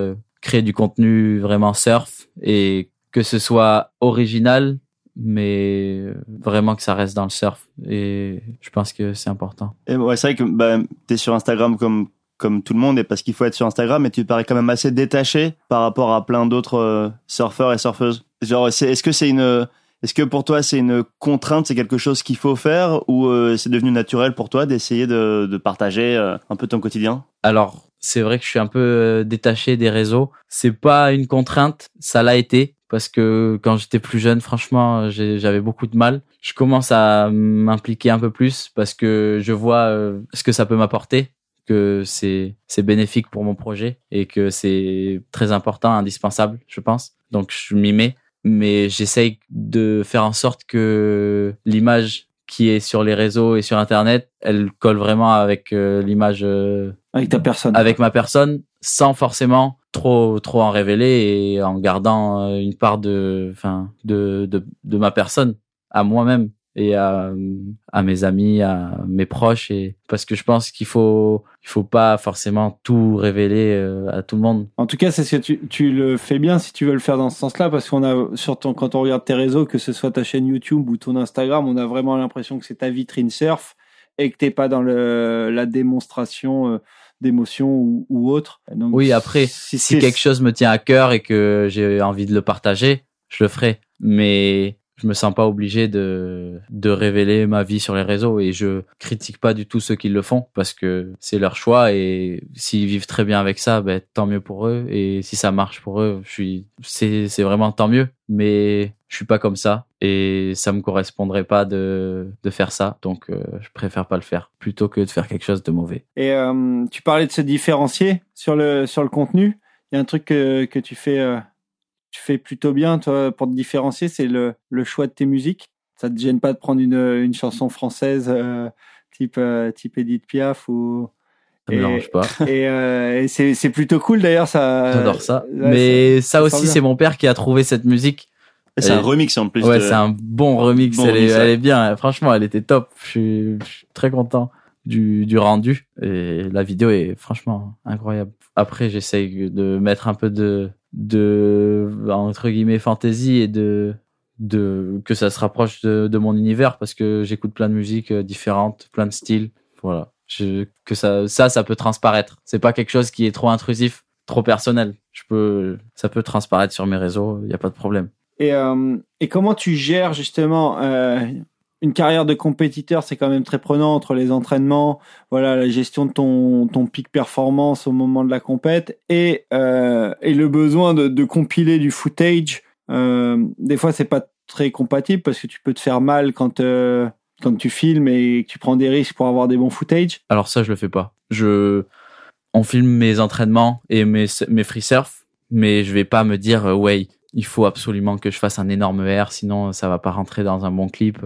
S3: créer du contenu vraiment surf et que ce soit original mais vraiment que ça reste dans le surf et je pense que c'est important.
S1: Et ouais, c'est vrai que bah, tu es sur Instagram comme, comme tout le monde, et parce qu'il faut être sur Instagram, mais tu parais quand même assez détaché par rapport à plein d'autres euh, surfeurs et surfeuses. Genre, est-ce que c'est une. Est-ce que pour toi c'est une contrainte, c'est quelque chose qu'il faut faire, ou euh, c'est devenu naturel pour toi d'essayer de, de partager euh, un peu ton quotidien?
S3: Alors, c'est vrai que je suis un peu euh, détaché des réseaux. C'est pas une contrainte, ça l'a été parce que quand j'étais plus jeune, franchement, j'avais beaucoup de mal. Je commence à m'impliquer un peu plus parce que je vois euh, ce que ça peut m'apporter, que c'est c'est bénéfique pour mon projet et que c'est très important, indispensable, je pense. Donc je m'y mets, mais j'essaye de faire en sorte que l'image qui est sur les réseaux et sur Internet, elle colle vraiment avec euh, l'image, euh,
S2: Avec ta personne.
S3: avec ma personne, sans forcément trop trop en révéler et en gardant euh, une part de, enfin, de, de de ma personne à moi-même et à, à mes amis, à mes proches et parce que je pense qu'il faut il faut pas forcément tout révéler euh, à tout le monde.
S2: En tout cas, c'est ce que tu, tu le fais bien si tu veux le faire dans ce sens-là, parce qu'on a, sur ton, quand on regarde tes réseaux, que ce soit ta chaîne YouTube ou ton Instagram, on a vraiment l'impression que c'est ta vitrine surf et que t'es pas dans le, la démonstration euh, d'émotions ou, ou autre. Donc,
S3: Oui, après,
S2: si,
S3: si quelque chose me tient à cœur et que j'ai envie de le partager, je le ferai. Mais je me sens pas obligé de, de révéler ma vie sur les réseaux et je critique pas du tout ceux qui le font parce que c'est leur choix et s'ils vivent très bien avec ça, ben, tant mieux pour eux et si ça marche pour eux, je suis, c'est, c'est vraiment tant mieux. Mais je suis pas comme ça et ça me correspondrait pas de, de faire ça. Donc, euh, je préfère pas le faire plutôt que de faire quelque chose de mauvais.
S2: Et euh, tu parlais de se différencier sur le, sur le contenu. Il y a un truc que, tu fais, euh, tu fais plutôt bien, toi, pour te différencier, c'est le, le choix de tes musiques. Ça te gêne pas de prendre une, une chanson française euh, type, euh, type Edith Piaf ou
S3: Ça me dérange pas.
S2: et, euh, et c'est plutôt cool d'ailleurs ça.
S3: J'adore ça.
S2: ouais,
S3: Mais ça,
S2: ça
S3: aussi, c'est mon père qui a trouvé cette musique.
S1: C'est un remix en plus.
S3: Ouais,
S1: de-
S3: c'est un bon remix.
S1: Bon
S3: elle, est,
S1: remix, ouais.
S3: elle est bien. Franchement, elle était top. Je suis, je suis très content du, du rendu. Et la vidéo est franchement incroyable. Après, j'essaye de mettre un peu de, de, entre guillemets, fantasy et de, de, que ça se rapproche de, de mon univers parce que j'écoute plein de musiques euh, différentes, plein de styles. Voilà. Je, que ça, ça, ça peut transparaître. C'est pas quelque chose qui est trop intrusif, trop personnel. Je peux, ça peut transparaître sur mes réseaux. Il y a pas de problème.
S2: Et, euh, et comment tu gères justement euh, une carrière de compétiteur C'est quand même très prenant entre les entraînements, voilà, la gestion de ton, ton pic performance au moment de la compète et, euh, et le besoin de, de compiler du footage. Euh, des fois, c'est pas très compatible parce que tu peux te faire mal quand, euh, quand tu filmes et que tu prends des risques pour avoir des bons footage.
S3: Alors ça, je le fais pas. Je, on filme mes entraînements et mes, mes free surf, mais je vais pas me dire, euh, ouais, il faut absolument que je fasse un énorme R, sinon ça va pas rentrer dans un bon clip.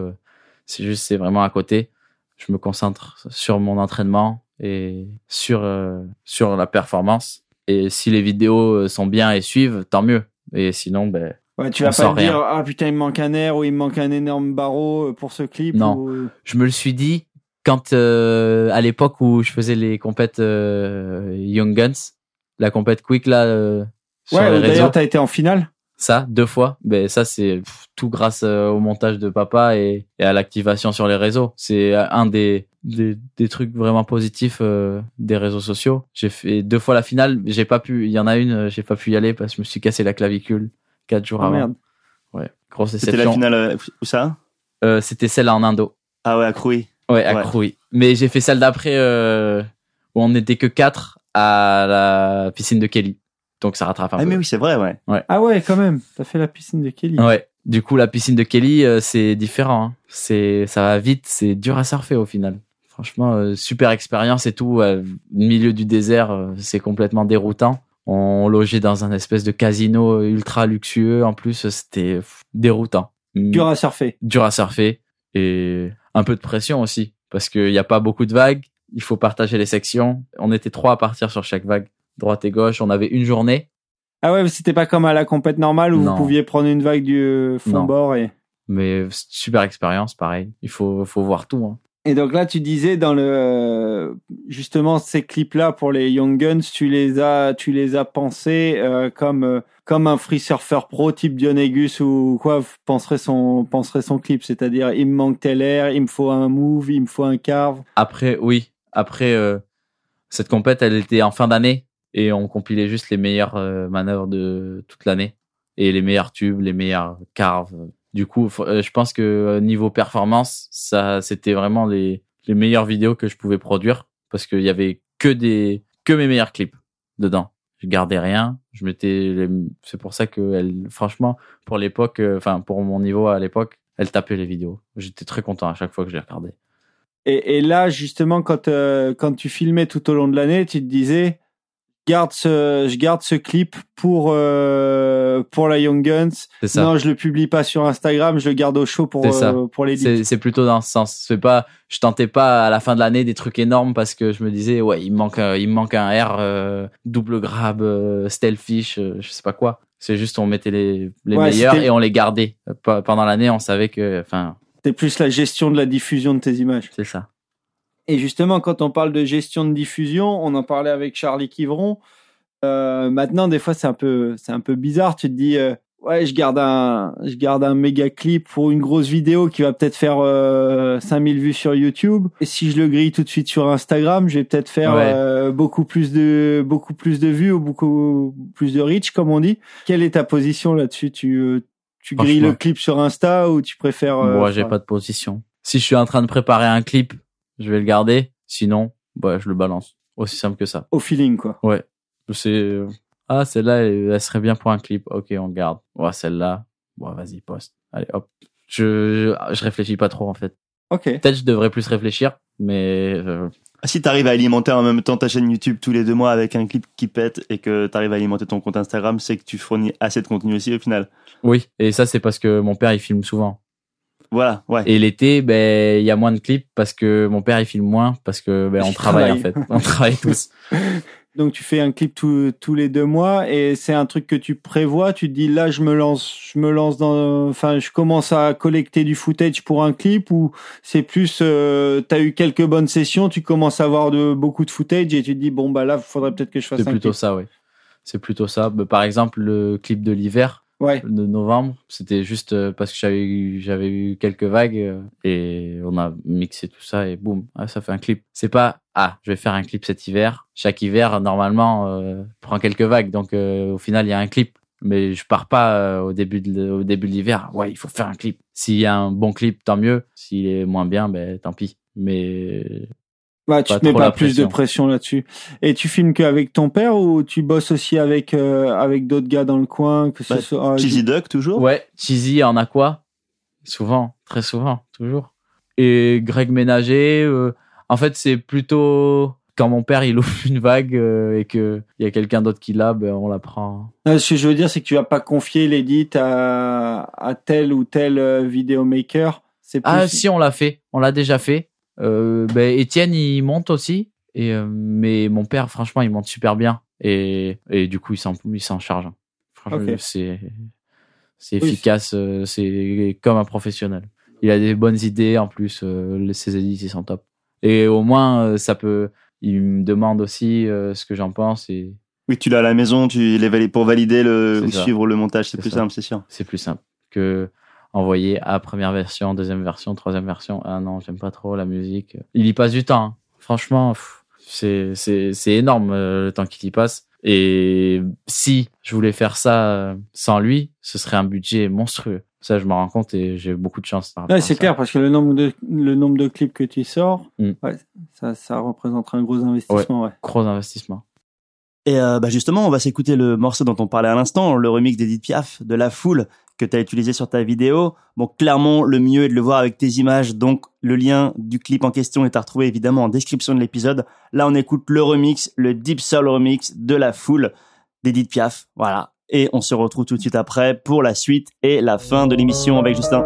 S3: Euh, C'est juste, c'est vraiment à côté. Je me concentre sur mon entraînement et sur, euh, sur la performance. Et si les vidéos euh, sont bien et suivent, tant mieux. Et sinon, ben,
S2: Ouais, tu vas pas te dire ah putain il me manque un air ou il me manque un énorme barreau euh, pour ce clip.
S3: Non.
S2: ou-
S3: je me le suis dit quand euh, à l'époque où je faisais les compètes euh, Young Guns, la compète quick là euh, sur
S2: Ouais, d'ailleurs t'as été en finale.
S3: Ça deux fois. Ben ça c'est tout grâce euh, au montage de papa et, et à l'activation sur les réseaux. C'est un des, des des trucs vraiment positifs euh, des réseaux sociaux. J'ai fait deux fois la finale, j'ai pas pu. Il y en a une, euh, j'ai pas pu y aller parce que je me suis cassé la clavicule quatre jours
S2: Ah
S3: avant.
S2: merde.
S3: Ouais, grosse
S1: C'était la finale euh, où ça?
S3: Euh, C'était celle en Indo.
S1: Ah ouais, à Crouy.
S3: Ouais, à
S1: Ouais.
S3: Crouy. Mais j'ai fait celle d'après euh, où on n'était que quatre à la piscine de Kelly. Donc ça rattrape un
S1: Ah
S3: peu.
S1: mais oui, c'est vrai, ouais.
S2: Ah ouais, quand même. T'as fait la piscine de Kelly.
S3: Ouais. Du coup, la piscine de Kelly, euh, c'est différent. hein. C'est, ça va vite. C'est dur à surfer au final. Franchement, euh, super expérience et tout. euh, milieu du désert, euh, c'est complètement déroutant. On logeait dans un espèce de casino ultra luxueux. En plus, c'était déroutant.
S2: Dur à surfer.
S3: dur à surfer et un peu de pression aussi parce qu'il n'y a pas beaucoup de vagues. Il faut partager les sections. On était trois à partir sur chaque vague, droite et gauche. On avait une journée,
S2: Ah ouais, c'était pas comme à la compète normale où
S3: Non.
S2: vous pouviez prendre une vague du euh, fond
S3: Non.
S2: bord et.
S3: mais super expérience, pareil. Il faut, faut voir tout. hein.
S2: Et donc là, tu disais dans le euh, justement ces clips-là pour les Young Guns, tu les as, tu les as pensés euh, comme euh, comme un free surfer pro type Dionegus ou quoi penserait son penserait son clip, c'est-à-dire il me manque tel air, il me faut un move, il me faut un carve.
S3: Après, oui, après euh, cette compète, elle était en fin d'année et on compilait juste les meilleures euh, manœuvres de toute l'année et les meilleurs tubes, les meilleurs carves. Du coup, euh, je pense que euh, niveau performance, ça, c'était vraiment les, les meilleures vidéos que je pouvais produire parce qu'il y avait que des, que mes meilleurs clips dedans. Je gardais rien. Je mettais, les- c'est pour ça que franchement, pour l'époque, enfin, pour mon niveau à l'époque, elle tapait les vidéos. J'étais très content à chaque fois que je les regardais.
S2: Et, là, justement, quand, quand tu filmais tout au long de l'année, tu te disais, garde ce, je garde ce clip pour euh, pour la Young Guns.
S3: Ça.
S2: Non, je le publie pas sur Instagram, je le garde au chaud pour euh, pour les
S3: C'est c'est plutôt dans ce sens. C'est pas, je tentais pas à la fin de l'année des trucs énormes parce que je me disais ouais il manque un, il manque un R euh, double grab euh, stealthfish euh, je sais pas quoi. C'est juste on mettait les les
S2: Ouais,
S3: meilleurs et on les gardait. Pe- Pendant l'année on savait que enfin
S2: C'est plus la gestion de la diffusion de tes images.
S3: c'est ça.
S2: Et justement, quand on parle de gestion de diffusion, on en parlait avec Charlie Quivron. Euh, maintenant, des fois, c'est un peu, c'est un peu bizarre. Tu te dis, euh, ouais, je garde un, je garde un méga clip pour une grosse vidéo qui va peut-être faire euh, 5000 vues sur YouTube. Et si je le grille tout de suite sur Instagram, je vais peut-être faire
S3: Ouais.
S2: euh, beaucoup plus de, beaucoup plus de vues ou beaucoup plus de reach, comme on dit. Quelle est ta position là-dessus? Tu, euh, tu grilles le clip sur Insta ou tu préfères euh,
S3: Moi j'ai pas de position. Si je suis en train de préparer un clip, je vais le garder. Sinon bah je le balance. Aussi simple que ça.
S2: au feeling quoi
S3: Ouais. C'est ah celle-là elle, elle serait bien pour un clip. Ok on garde. Ouais celle-là. Bon vas-y poste. Allez hop. Je, je je réfléchis pas trop en fait.
S2: Ok.
S3: Peut-être je devrais plus réfléchir, mais euh,
S1: Si t'arrives à alimenter en même temps ta chaîne YouTube tous les deux mois avec un clip qui pète et que t'arrives à alimenter ton compte Instagram, c'est que tu fournis assez de contenu aussi au final.
S3: oui. Et ça c'est parce que mon père il filme souvent.
S1: Voilà, ouais.
S3: Et l'été, ben il y a moins de clips parce que mon père il filme moins parce que ben on
S2: Il
S3: travaille en fait. On travaille tous.
S2: Donc tu fais un clip tous tous les deux mois et c'est un truc que tu prévois. Tu te dis là je me lance, je me lance dans, enfin je commence à collecter du footage pour un clip ou c'est plus euh, t'as eu quelques bonnes sessions, tu commences à avoir de beaucoup de footage et tu te dis bon bah là faudrait peut-être que je fasse
S3: C'est plutôt
S2: clip.
S3: ça, oui. C'est plutôt ça. Ben, par exemple, le clip de l'hiver
S2: Ouais.
S3: de novembre, c'était juste euh, parce que j'avais eu, j'avais eu quelques vagues euh, et on a mixé tout ça et boum, ah, ça fait un clip. C'est pas ah, je vais faire un clip cet hiver. Chaque hiver, normalement, euh, prend quelques vagues, donc au final, il y a un clip. Mais je pars pas au début de, au début de l'hiver. Ouais, il faut faire un clip. S'il y a un bon clip, tant mieux. S'il est moins bien, ben tant pis. Mais
S2: Bah, tu
S3: Pas
S2: te mets pas plus de
S3: pression.
S2: là-dessus. Et tu filmes qu'avec ton père ou tu bosses aussi avec euh, avec d'autres gars dans le coin que ce
S1: Bah,
S2: soit ah,
S1: Cheesy Duck toujours?
S3: Ouais, Cheesy en aqua, souvent, très souvent, toujours. Et Greg Ménager, euh, en fait, c'est plutôt quand mon père il ouvre une vague euh, et que il y a quelqu'un d'autre qui l'a, ben on la prend.
S2: Non, ce que je veux dire, c'est que tu vas pas confier l'édit à, à tel ou tel euh, vidéomaker. C'est plus...
S3: Ah si, on l'a fait, on l'a déjà fait. Euh, ben Étienne il monte aussi, et euh, mais mon père, franchement, il monte super bien et et du coup il s'en il s'en charge. Franchement, c'est c'est
S2: Oui,
S3: efficace, euh, c'est comme un professionnel. Il a des bonnes idées en plus, euh, ses édits ils sont top. Et au moins ça peut, il me demande aussi ce que j'en pense et
S1: Oui, tu l'as à la maison, tu les pour valider le ou suivre le montage, c'est
S3: C'est
S1: plus
S3: ça.
S1: simple, c'est sûr.
S3: c'est plus simple que envoyer à première version, deuxième version, troisième version. Ah non, j'aime pas trop la musique. Il y passe du temps. hein. Franchement, c'est c'est c'est énorme euh, le temps qu'il y passe. Et si je voulais faire ça euh, sans lui, ce serait un budget monstrueux. Ça, je m'en rends compte et j'ai beaucoup de chance.
S2: Ouais, c'est clair parce que le nombre de le nombre de clips que tu sors,
S3: Mm.
S2: ouais, ça ça représentera un gros investissement. Ouais.
S3: Gros investissement.
S1: Et euh, bah justement, on va s'écouter le morceau dont on parlait à l'instant, le remix d'Edith Piaf, de La Foule, que tu as utilisé sur ta vidéo. Bon, clairement, le mieux est de le voir avec tes images, donc le lien du clip en question est à retrouver évidemment en description de l'épisode. Là, on écoute le remix, le Deep Soul remix de La Foule d'Edith Piaf. Voilà. Et on se retrouve tout de suite après pour la suite et la fin de l'émission avec Justin.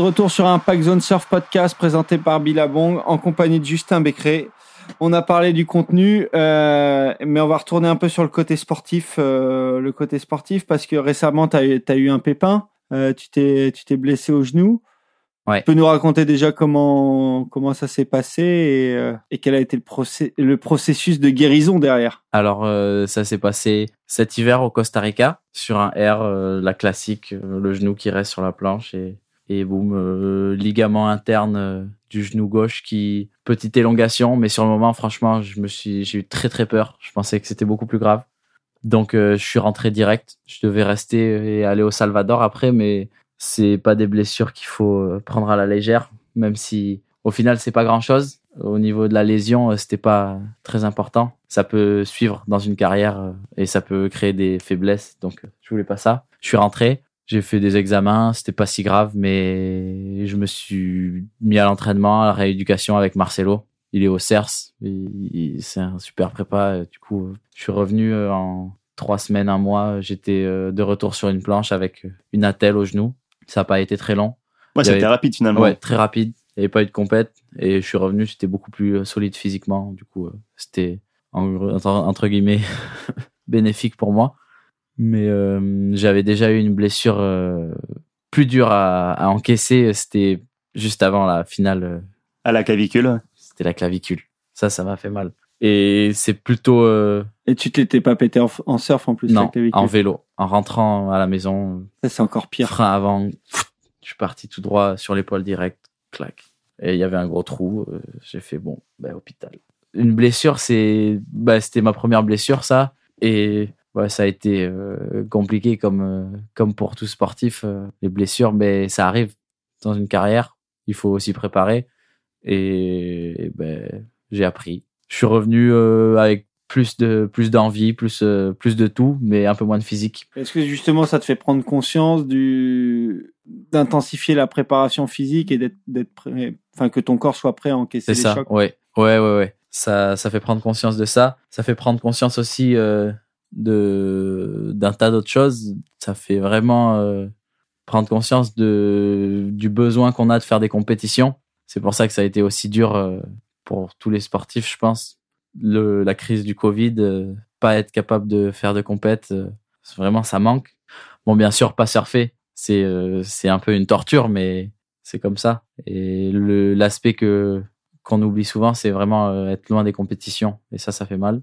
S2: de retour sur un Pack Zone Surf podcast présenté par Billabong en compagnie de Justin Becré. On a parlé du contenu, euh, mais on va retourner un peu sur le côté sportif, euh, le côté sportif parce que récemment tu as, eu un pépin, euh, tu t'es tu t'es blessé au genou.
S3: Ouais.
S2: Tu peux nous raconter déjà comment comment ça s'est passé et, et quel a été le, procé- le processus de guérison derrière?
S3: Alors, ça s'est passé cet hiver au Costa Rica, sur un air, la classique, le genou qui reste sur la planche et, et boum, ligament interne euh, du genou gauche qui, petite élongation, mais sur le moment, franchement, je me suis, j'ai eu très très peur. Je pensais que c'était beaucoup plus grave. Donc, euh, je suis rentré direct. Je devais rester et aller au Salvador après, mais c'est pas des blessures qu'il faut euh, prendre à la légère, même si au final, c'est pas grand chose. Au niveau de la lésion, c'était pas très important. Ça peut suivre dans une carrière et ça peut créer des faiblesses. Donc, je voulais pas ça. Je suis rentré. J'ai fait des examens, c'était pas si grave, mais je me suis mis à l'entraînement, à la rééducation avec Marcelo. Il est au CERS, c'est un super prépa. Du coup, euh, je suis revenu euh, en trois semaines, un mois. J'étais euh, de retour sur une planche avec une attelle au genou. Ça n'a pas été très long.
S1: Ouais, c'était
S3: avait-
S1: rapide finalement.
S3: Ouais, très rapide. Il n'y avait pas eu de compète. Et je suis revenu, j'étais beaucoup plus euh, solide physiquement. Du coup, euh, c'était entre guillemets bénéfique pour moi. Mais euh, j'avais déjà eu une blessure euh, plus dure à, à encaisser. C'était juste avant la finale. euh,
S1: À la clavicule.
S3: C'était la clavicule. Ça, ça m'a fait mal. Et c'est plutôt euh,
S2: Et tu t'étais pas pété en, surf en plus
S3: non
S2: avec la clavicule?
S3: en vélo. En rentrant à la maison,
S2: Ça, c'est encore pire.
S3: frein avant, je suis parti tout droit sur l'épaule direct, clac. Et il y avait un gros trou. euh, J'ai fait bon, ben hôpital. Une blessure, c'est, bah, c'était ma première blessure, ça, et ouais, ça a été euh, compliqué comme euh, comme pour tout sportif. euh, les blessures, mais ça arrive dans une carrière. Il faut aussi préparer. Et, et ben, j'ai appris. Je suis revenu avec plus de plus d'envie, plus plus de tout, mais un peu moins de physique.
S2: Est-ce que justement ça te fait prendre conscience du d'intensifier la préparation physique et d'être d'être prêt, enfin que ton corps soit prêt à encaisser
S3: C'est
S2: les
S3: ça,
S2: chocs?
S3: ouais, ouais, ouais, ouais. Ça, ça fait prendre conscience de ça. Ça fait prendre conscience aussi de d'un tas d'autres choses. Ça fait vraiment euh, prendre conscience de du besoin qu'on a de faire des compétitions. C'est pour ça que ça a été aussi dur euh, pour tous les sportifs, je pense. Le, la crise du Covid, euh, pas être capable de faire de compète, euh, vraiment ça manque. Bon, bien sûr, pas surfer, c'est euh, c'est un peu une torture, mais c'est comme ça. Et l'aspect que qu'on oublie souvent, c'est vraiment euh, être loin des compétitions. Et ça, ça fait mal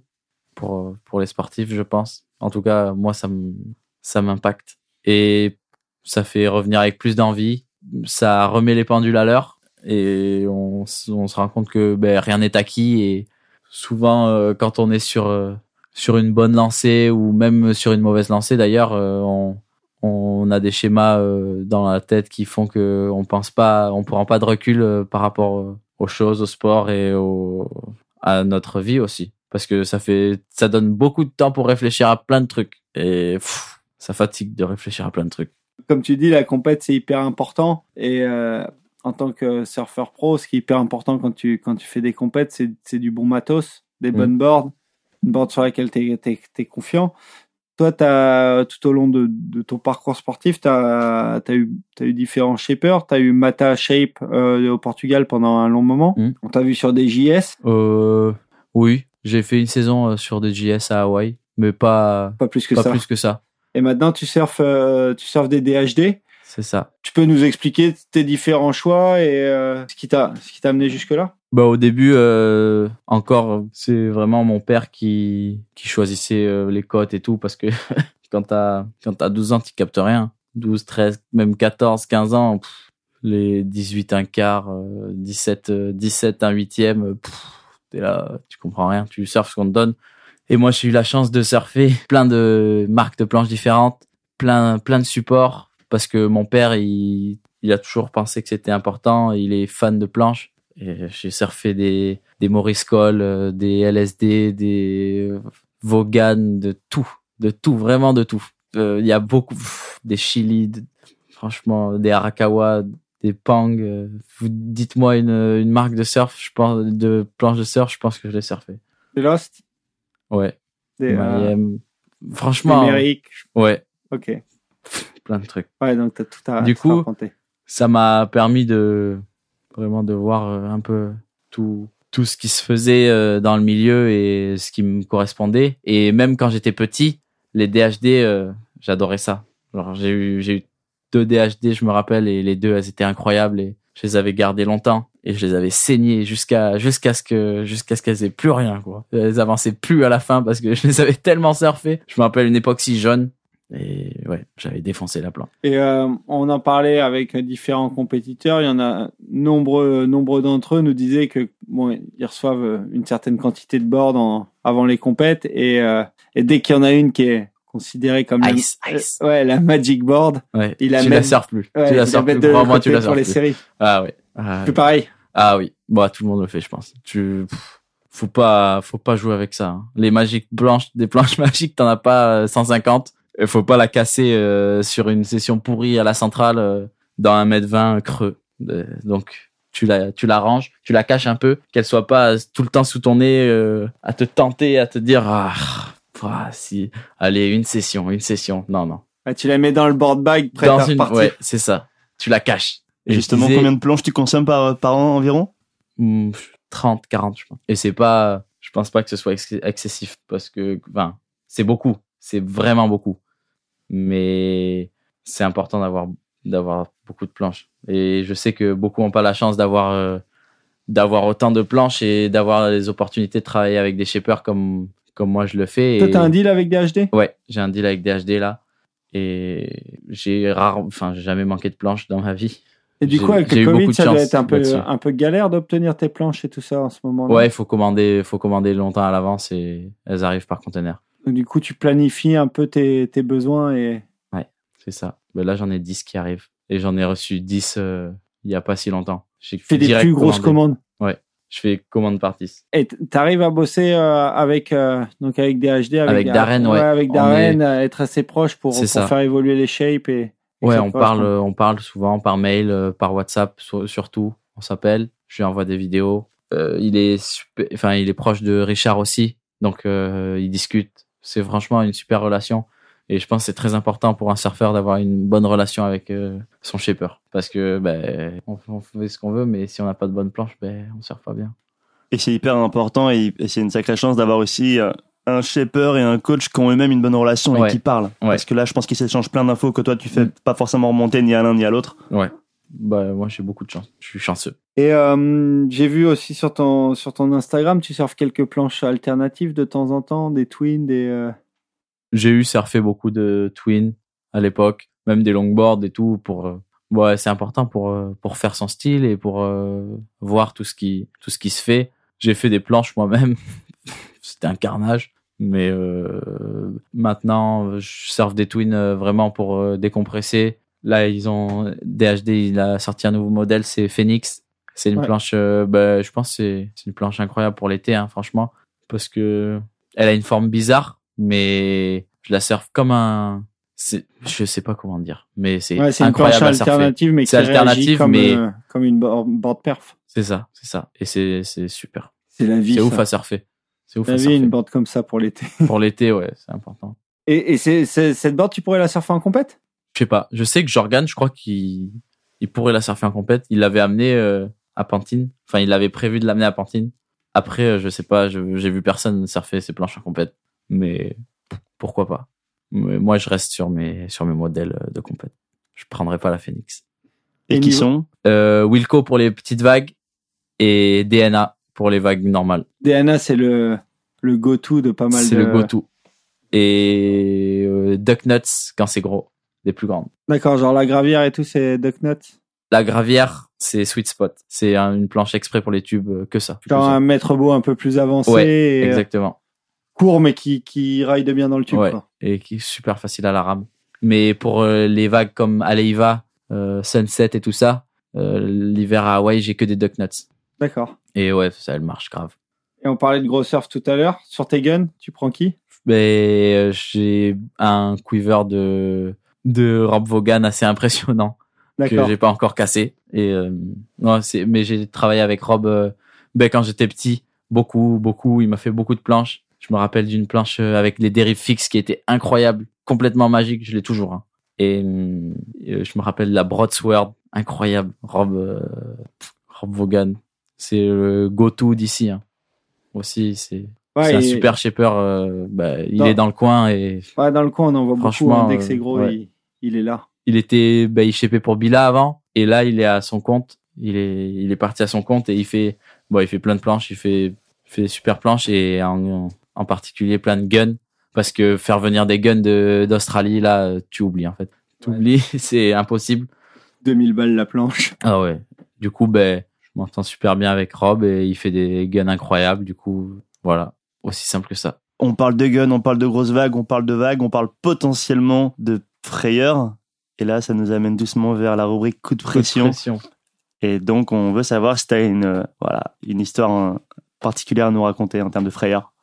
S3: pour, pour les sportifs, je pense. En tout cas, moi, ça m'impacte. Et ça fait revenir avec plus d'envie. Ça remet les pendules à l'heure. Et on, on se rend compte que ben, rien n'est acquis. Et souvent, euh, quand on est sur, euh, sur une bonne lancée ou même sur une mauvaise lancée d'ailleurs, euh, on, on a des schémas dans la tête qui font que on prend pas de recul par rapport aux choses, au sport et à notre vie aussi. Parce que ça fait, ça donne beaucoup de temps pour réfléchir à plein de trucs et pff, ça fatigue de réfléchir à plein de trucs.
S2: Comme tu dis, la compète, c'est hyper important. Et euh, en tant que surfeur pro, ce qui est hyper important quand tu, quand tu fais des compètes, c'est, c'est du bon matos, des
S3: Mm.
S2: bonnes boards, une board sur laquelle tu es, confiant. Toi, t'as, tout au long de, de ton parcours sportif, tu as, eu, t'as eu différents shapers. Tu as eu Mata Shape euh, au Portugal pendant un long moment.
S3: Mm.
S2: On t'a vu sur des JS,
S3: Euh, oui, j'ai fait une saison euh, sur des JS à Hawaï, mais pas,
S2: pas plus que
S3: pas
S2: ça.
S3: plus que ça.
S2: Et maintenant, tu surfes, euh, tu surfes des DHD.
S3: C'est ça.
S2: Tu peux nous expliquer tes différents choix et euh, ce qui t'a ce qui t'a amené jusque-là?
S3: Bah au début euh, encore c'est vraiment mon père qui qui choisissait les cotes et tout parce que quand t'as quand t'as 12 ans tu captes rien 12 13 même 14 15 ans pff, les 18 un quart euh, 17 euh, 17 un huitième pff, t'es là tu comprends rien tu surfes ce qu'on te donne et moi j'ai eu la chance de surfer plein de marques de planches différentes plein plein de supports parce que mon père il il a toujours pensé que c'était important il est fan de planches j'ai surfé des, des Maurice Cole, euh, des LSD, des Vaughan, de tout, de tout, vraiment de tout. Euh, Il y a beaucoup, des Chili, franchement, des Arakawa, des Pang. euh, vous dites-moi une, une marque de surf, je pense, de planche de surf, je pense que je l'ai surfé.
S2: Des Lost,
S3: Ouais.
S2: des, euh,
S3: Franchement,
S2: Merrick.
S3: ouais,
S2: Ok.
S3: plein de trucs.
S2: Ouais, donc t'as tout à
S3: Du
S2: tout
S3: coup,
S2: raconté.
S3: ça m'a permis de vraiment de voir euh, un peu tout tout ce qui se faisait dans le milieu et ce qui me correspondait et même quand j'étais petit les DHD euh, j'adorais ça alors j'ai eu j'ai eu deux DHD je me rappelle et les deux elles étaient incroyables et je les avais gardées longtemps et je les avais saignées jusqu'à jusqu'à ce que jusqu'à ce qu'elles aient plus rien quoi. Elles avançaient plus à la fin parce que je les avais tellement surfées. Je me rappelle une époxy jaune et ouais j'avais défoncé la plante
S2: Et euh, on en parlait avec différents compétiteurs. Il y en a nombreux, nombreux d'entre eux nous disaient que bon, ils reçoivent une certaine quantité de boards avant les compètes et, euh, et dès qu'il y en a une qui est considérée comme la-
S3: Ice, ice.
S2: euh, ouais, la magic board,
S3: Ouais,
S2: Il a
S3: tu
S2: même-
S3: la surfes plus.
S2: ouais,
S3: tu la
S2: mettent
S3: plus.
S2: de
S3: Crois-moi, tu la
S2: pour
S3: surfes
S2: les
S3: plus.
S2: séries.
S3: Ah ouais. Ah,
S2: C'est pareil.
S3: ah oui. Bah, tout le monde le fait, je pense. Tu, pff, faut pas, faut pas jouer avec ça. hein. Les magiques blanches, des planches magiques, t'en as pas euh, 150. Il faut pas la casser euh, sur une session pourrie à la centrale euh, dans un mètre 20 creux. Euh, donc, tu la, tu la ranges, tu la caches un peu, qu'elle soit pas tout le temps sous ton nez euh, à te tenter, à te dire ah, ah, si, allez une session, une session. Non, non.
S2: Ouais, tu la mets dans le board bag, prête
S3: dans
S2: à
S3: une,
S2: repartir.
S3: ouais, c'est ça. Tu la caches.
S1: Et justement,
S3: disais-
S1: combien de planches tu consommes par, par an environ?
S3: Hmm, 30, 40, je pense. Et c'est pas, je pense pas que ce soit ex- excessif parce que, enfin, c'est beaucoup. C'est vraiment beaucoup. Mais c'est important d'avoir, d'avoir beaucoup de planches. Et je sais que beaucoup n'ont pas la chance d'avoir, euh, d'avoir autant de planches et d'avoir les opportunités de travailler avec des shapers comme, comme moi je le fais.
S2: Toi,
S3: Et-
S2: t'as un deal avec DHD
S3: Ouais, j'ai un deal avec DHD là. Et j'ai rare, enfin, j'ai jamais manqué de planches dans ma vie.
S2: Et du coup, avec le Covid, ça doit être un peu, un peu galère d'obtenir tes planches et tout ça en ce moment.
S3: Ouais, il faut commander, faut commander longtemps à l'avance et elles arrivent par conteneur.
S2: Donc, du coup, tu planifies un peu tes, tes besoins et
S3: C'est ça. Ben là, j'en ai 10 qui arrivent. Et j'en ai reçu 10 euh, il y a pas si longtemps. J'ai
S2: fais des plus grosses commandes.
S3: Je fais commande par 10.
S2: Et t'arrives à bosser euh, avec euh, donc avec DHD, avec,
S3: Avec Darren, ouais.
S2: avec
S3: On
S2: Darren, euh, être assez proche pour, faire évoluer les shapes et.
S3: Ouais, on parle,
S2: corresponde.
S3: on parle souvent par mail, euh, par WhatsApp sur- surtout. On s'appelle. Je lui envoie des vidéos. Euh, il est super, enfin, il est proche de Richard aussi. Donc, ils discutent. C'est franchement une super relation. Et je pense que c'est très important pour un surfeur d'avoir une bonne relation avec euh, son shaper. Parce que, ben, on, on fait ce qu'on veut, mais si on n'a pas de bonne planche, ben, on surfe pas bien.
S1: Et c'est hyper important et, et c'est une sacrée chance d'avoir aussi euh, un shaper et un coach qui ont eux-mêmes une bonne relation
S3: Ouais.
S1: et qui parlent.
S3: Ouais.
S1: Parce que là, je pense qu'ils s'échangent plein d'infos que toi, tu fais
S3: Mm.
S1: pas forcément remonter ni à l'un ni à l'autre.
S3: Ouais. Bah, moi, j'ai beaucoup de chance. Je suis chanceux.
S2: Et euh, j'ai vu aussi sur ton sur ton Instagram, tu surfes quelques planches alternatives de temps en temps, des twins, des.
S3: J'ai eu surfé beaucoup de twins à l'époque, même des longboards et tout pour euh, ouais, c'est important pour euh, pour faire son style et pour euh, voir tout ce qui tout ce qui se fait. J'ai fait des planches moi-même. C'était un carnage. Mais euh, maintenant, je surfe des twins vraiment pour décompresser. Là, ils ont DHD, il a sorti un nouveau modèle, c'est Phoenix. C'est une
S2: Ouais.
S3: planche, euh, bah, je pense, c'est une planche incroyable pour l'été, hein, franchement, parce que elle a une forme bizarre, mais je la surfe comme un, c'est, je sais pas comment dire, mais c'est
S2: Ouais, c'est une planche
S3: incroyable à surfer.
S2: alternative, mais
S3: C'est alternative,
S2: comme,
S3: mais-
S2: euh, comme une board, perf.
S3: C'est ça, c'est ça, et c'est c'est super.
S2: C'est la vie.
S3: C'est ouf à surfer. C'est ouf
S2: La
S3: à
S2: vie,
S3: surfer.
S2: une board comme ça pour l'été.
S3: Pour l'été, ouais, c'est important.
S2: Et, et c'est, cette board, tu pourrais la surfer en compète?
S3: Je sais pas. Je sais que Jorgan, je crois qu'il il pourrait la surfer en compète. Il l'avait amené euh, à Pantine. Enfin, il avait prévu de l'amener à Pantine. Après, euh, je sais pas. J'ai vu personne surfer ses planches en compète. Mais pourquoi pas. Mais moi, je reste sur mes sur mes modèles euh, de compète. Je prendrai pas la Phoenix.
S1: Et,
S2: Et
S1: qui
S2: niveau-
S1: sont
S3: Euh, Wilco pour les petites vagues et DNA pour les vagues normales.
S2: DNA, c'est le, le go-to de pas mal
S3: C'est
S2: de...
S3: le go-to. Et euh, Duck Nuts quand c'est gros, des plus grandes.
S2: D'accord, genre la gravière et tout, c'est Duck Nuts.
S3: La gravière, c'est Sweet Spot. C'est un- une planche exprès pour les tubes, euh, que ça.
S2: Genre un maître beau un peu plus avancé
S3: Ouais,
S2: et
S3: Exactement.
S2: Court, mais qui, qui raille de bien dans le tube.
S3: Ouais.
S2: quoi.
S3: Et qui est super facile à la rame. Mais pour euh, les vagues comme Aleiva, euh, Sunset et tout ça, euh, l'hiver à Hawaï, j'ai que des Duck Nuts.
S2: D'accord.
S3: Et ouais, ça, elle marche grave.
S2: Et on parlait de gros surf tout à l'heure. Sur tes guns, tu prends qui?
S3: Euh, j'ai un quiver de de Rob Vaughan assez impressionnant que j'ai pas encore cassé. Et ouais, c'est mais j'ai travaillé avec Rob ben, quand j'étais petit, beaucoup, beaucoup. Il m'a fait beaucoup de planches. Je me rappelle d'une planche euh, avec les dérives fixes qui était incroyable, complètement magique. Je l'ai toujours. hein. Et euh, je me rappelle de la Broadsword, incroyable. Rob euh, Rob Vaughan, c'est le go-to d'ici. hein. Aussi, c'est
S2: Ouais,
S3: un super shaper. euh, bah, il est dans le coin et
S2: Ouais, dans le coin, on en voit beaucoup.
S3: Franchement,
S2: hein. Dès que c'est gros,
S3: ouais.
S2: il, il est là.
S3: il était bah, il shapait pour Bila avant et là il est à son compte il est il est parti à son compte et il fait bon il fait plein de planches il fait il fait des super planches et en, en particulier plein de guns parce que faire venir des guns de d'Australie là tu oublies en fait tu oublies c'est impossible
S2: 2000 balles la planche.
S3: ah ouais du coup ben je m'entends super bien avec Rob et il fait des guns incroyables du coup voilà aussi simple que ça
S1: On parle de gun, on parle de grosses vagues, on parle de vagues, on parle potentiellement de frayeur. Et là, ça nous amène doucement vers la rubrique coup de pression.
S3: Pression.
S1: Et donc, on veut savoir si tu as une, euh, voilà, une histoire euh, particulière à nous raconter en termes de frayeur.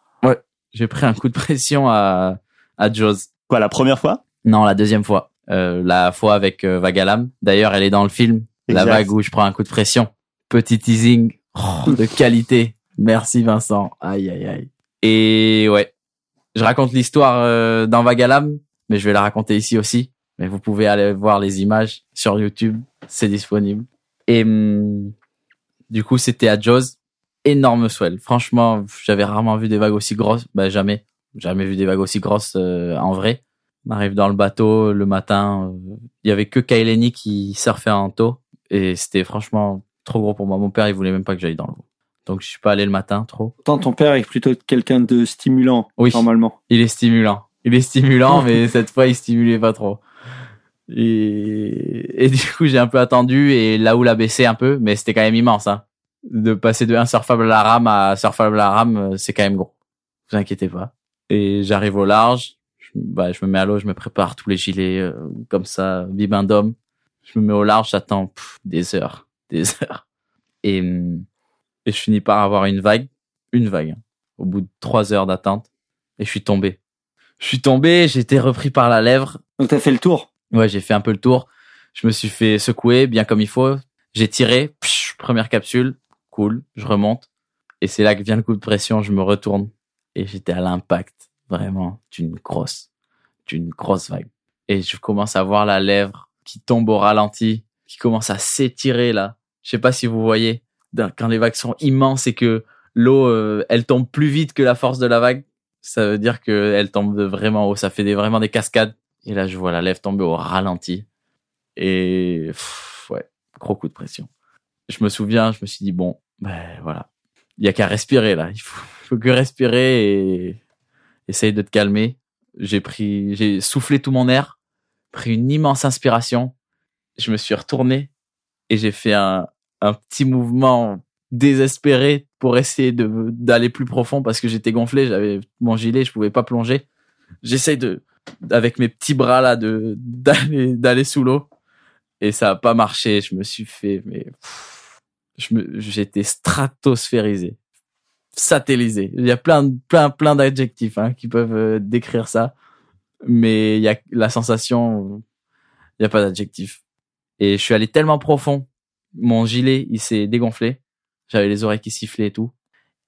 S3: J'ai pris un coup de pression à à Jaws
S1: Quoi, la première fois?
S3: Non, la deuxième fois. Euh, la fois avec euh, Vagalam. D'ailleurs, elle est dans le film. La vague où je prends un coup de pression. Petit teasing oh, de qualité. Merci Vincent. Aïe aïe aïe. Et ouais, je raconte l'histoire euh, dans Vagalam, mais je vais la raconter ici aussi. Mais vous pouvez aller voir les images sur YouTube, c'est disponible. Et hum, du coup, c'était à Jaws. Énorme swell. Franchement, j'avais rarement vu des vagues aussi grosses. Bah jamais, jamais vu des vagues aussi grosses euh, en vrai. On arrive dans le bateau le matin. euh, Il y avait que Kaileni qui surfait en taux et c'était franchement trop gros pour moi. Mon père, il voulait même pas que j'aille dans l'eau. Donc je suis pas allé le matin trop.
S2: Pourtant, ton père est plutôt quelqu'un de stimulant,
S3: Oui.
S2: normalement.
S3: Il est stimulant. Il est stimulant, mais cette fois, il stimulait pas trop. Et, et du coup, j'ai un peu attendu et là où l'a baissé un peu, mais c'était quand même immense. Hein. De passer de un surfable à la rame à surfable à la rame, euh, c'est quand même gros. Vous inquiétez pas. Et j'arrive au large. Je, bah, je me mets à l'eau, je me prépare tous les gilets euh, comme ça, bibendum. Je me mets au large, j'attends pff, des heures, des heures. Et, hum, et je finis par avoir une vague, une vague. hein, au bout de trois heures d'attente, et je suis tombé. Je suis tombé, j'ai été repris par la lèvre.
S2: Donc, t'as fait le tour.
S3: Ouais, j'ai fait un peu le tour. Je me suis fait secouer bien comme il faut. J'ai tiré, psh, première capsule, cool, je remonte. Et c'est là que vient le coup de pression, je me retourne. Et j'étais à l'impact, vraiment, d'une grosse, d'une grosse vague. Et je commence à voir la lèvre qui tombe au ralenti, qui commence à s'étirer là. Je sais pas si vous voyez, quand les vagues sont immenses et que l'eau, euh, elle tombe plus vite que la force de la vague, ça veut dire qu'elle tombe de vraiment haut. Ça fait vraiment des cascades. Et là, je vois la lèvre tomber au ralenti. Et ouais, gros coup de pression. Je me souviens, je me suis dit, bon, ben voilà, il y a qu'à respirer là. Il faut, que respirer et essaye de te calmer. J'ai pris, j'ai soufflé tout mon air, pris une immense inspiration. Je me suis retourné et j'ai fait un, un petit mouvement désespéré pour essayer de d'aller plus profond parce que j'étais gonflé, j'avais mon gilet, je pouvais pas plonger. J'essaye de avec mes petits bras là de d'aller d'aller sous l'eau et ça a pas marché. Je me suis fait mais j'étais stratosphérisé, satellisé. Il y a plein plein plein d'adjectifs hein, qui peuvent euh, décrire ça, mais il y a la sensation, il y a pas d'adjectif. Et je suis allé tellement profond, mon gilet il s'est dégonflé, j'avais les oreilles qui sifflaient et tout,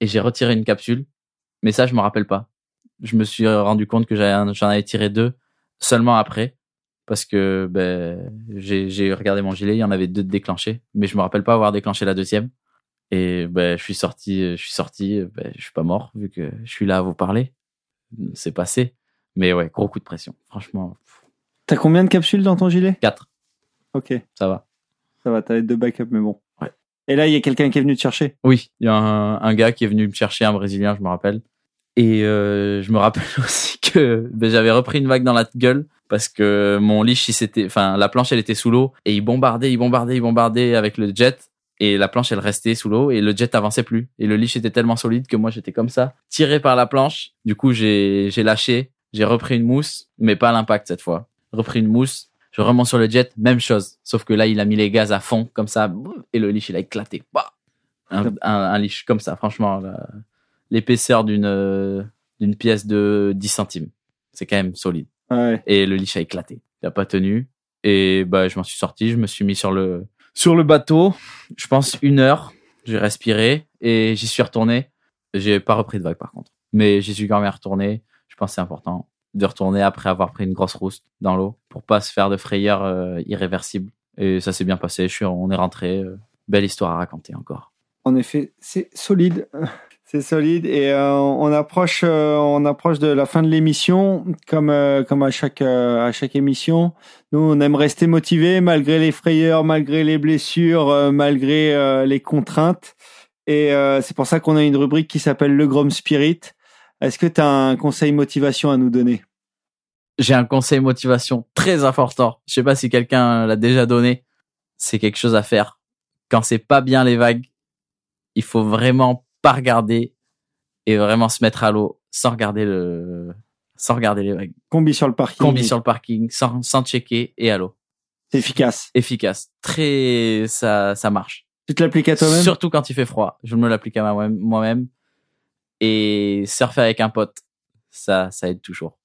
S3: et j'ai retiré une capsule, mais ça je me rappelle pas. Je me suis rendu compte que j'en avais tiré deux seulement après, parce que ben, j'ai j'ai regardé mon gilet, il y en avait deux déclenchés, mais je me rappelle pas avoir déclenché la deuxième. Et ben, je suis sorti, je suis sorti, ben, je suis pas mort vu que je suis là à vous parler. C'est passé, mais ouais, gros coup de pression. Franchement,
S2: T'as combien de capsules dans ton gilet?
S3: 4,
S2: Ok,
S3: ça va.
S2: ça va, t'avais deux backups, mais bon.
S3: Ouais.
S2: Et là, il y a quelqu'un qui est venu te chercher?
S3: Oui, il y a un, un gars qui est venu me chercher, un Brésilien, je me rappelle. Et euh, je me rappelle aussi que ben, j'avais repris une vague dans la gueule parce que mon leash, il s'était, enfin, la planche, elle était sous l'eau et il bombardait, il bombardait, il bombardait avec le jet. Et la planche, elle restait sous l'eau et le jet avançait plus. Et le leash était tellement solide que moi, j'étais comme ça, tiré par la planche. Du coup, j'ai, j'ai lâché, j'ai repris une mousse, mais pas l'impact cette fois. Repris une mousse, je remonte sur le jet, même chose. Sauf que là, il a mis les gaz à fond, comme ça, et le leash, il a éclaté. Bah un, un, leash comme ça, franchement, l'épaisseur d'une euh, d'une pièce de 10 centimes. C'est quand même solide.
S2: Ouais.
S3: Et le leash a éclaté. Il a pas tenu. Et bah, je m'en suis sorti, je me suis mis sur le, sur le bateau. Je pense une heure. J'ai respiré et j'y suis retourné. J'ai pas repris de vague par contre. Mais j'y suis quand même retourné. Je pense que c'est important de retourner après avoir pris une grosse rouste dans l'eau pour pas se faire de frayeurs euh, irréversibles. Et ça s'est bien passé. Je suis, on est rentré. euh, belle histoire à raconter encore.
S2: En effet, c'est solide. C'est solide et euh, on approche, euh, on approche de la fin de l'émission, comme euh, comme à chaque euh, à chaque émission. Nous, on aime rester motivés malgré les frayeurs, malgré les blessures, euh, malgré euh, les contraintes. Et c'est pour ça qu'on a une rubrique qui s'appelle le Grom Spirit. Est-ce que tu as un conseil motivation à nous donner?
S3: J'ai un conseil motivation très important. Je sais pas si quelqu'un l'a déjà donné. C'est quelque chose à faire. Quand c'est pas bien les vagues, il faut vraiment pas regarder et vraiment se mettre à l'eau sans regarder le, sans regarder les vagues.
S2: Combi sur le parking.
S3: Combi sur le parking, sans, sans checker et à l'eau.
S2: C'est efficace.
S3: Efficace. Très, ça, ça marche.
S2: Tu te l'appliques à toi-même?
S3: Surtout quand il fait froid. Je me l'applique à moi- moi-même. Et surfer avec un pote, ça, ça aide toujours.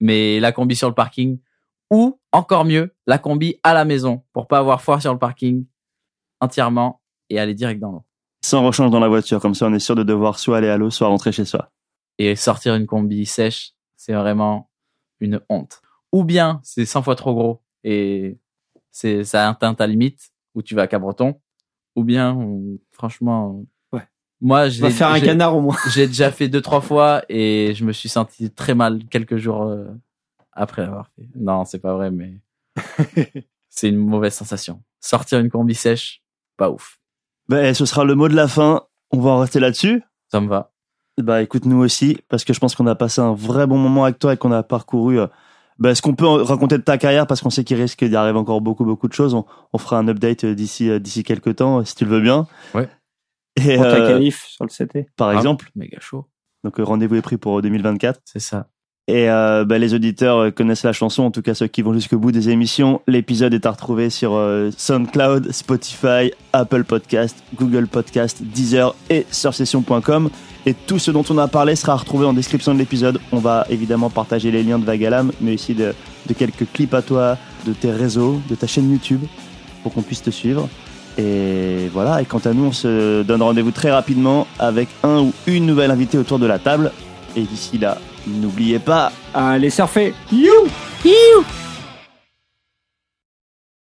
S3: Mais la combi sur le parking, ou encore mieux, la combi à la maison, pour pas avoir froid sur le parking entièrement et aller direct dans l'eau.
S1: Sans rechange dans la voiture, comme ça on est sûr de devoir soit aller à l'eau, soit rentrer chez soi.
S3: Et sortir une combi sèche, c'est vraiment une honte. Ou bien, c'est 100 fois trop gros et c'est, ça atteint ta limite où tu vas à Cabreton. Ou bien, on- franchement,
S2: Ouais.
S3: moi,
S2: On va
S3: j'ai,
S2: faire un
S3: j'ai-
S2: canard au moins.
S3: j'ai déjà fait deux, trois fois et je me suis senti très mal quelques jours euh, après l'avoir fait. Non, c'est pas vrai, mais c'est une mauvaise sensation. Sortir une combi sèche, pas ouf.
S1: Ben, ce sera le mot de la fin. On va en rester là-dessus.
S3: Ça me va.
S1: Bah écoute nous aussi parce que je pense qu'on a passé un vrai bon moment avec toi et qu'on a parcouru euh, bah, ce qu'on peut en- raconter de ta carrière? Parce qu'on sait qu'il risque d'y arriver encore beaucoup beaucoup de choses. On, on fera un update euh, d'ici euh, d'ici quelques temps euh, si tu le veux bien.
S3: Ouais.
S1: Et
S2: Pour ta qualif sur le CT.
S1: par
S3: Ah,
S1: exemple,
S3: Méga chaud.
S1: donc rendez-vous est pris pour euh, 2024.
S3: C'est ça.
S1: Et euh, bah, les auditeurs euh, connaissent la chanson, en tout cas ceux qui vont jusqu'au bout des émissions. L'épisode est à retrouver sur euh, SoundCloud, Spotify, Apple Podcast, Google Podcast, Deezer et sursession.com. Et tout ce dont on a parlé sera retrouvé en description de l'épisode. On va évidemment partager les liens de Vagalam, mais aussi de quelques clips à toi, de tes réseaux, de ta chaîne YouTube, pour qu'on puisse te suivre. Et voilà, et quant à nous, on se donne rendez-vous très rapidement avec un ou une nouvelle invitée autour de la table. Et d'ici là, n'oubliez pas,
S2: Allez surfer
S3: You!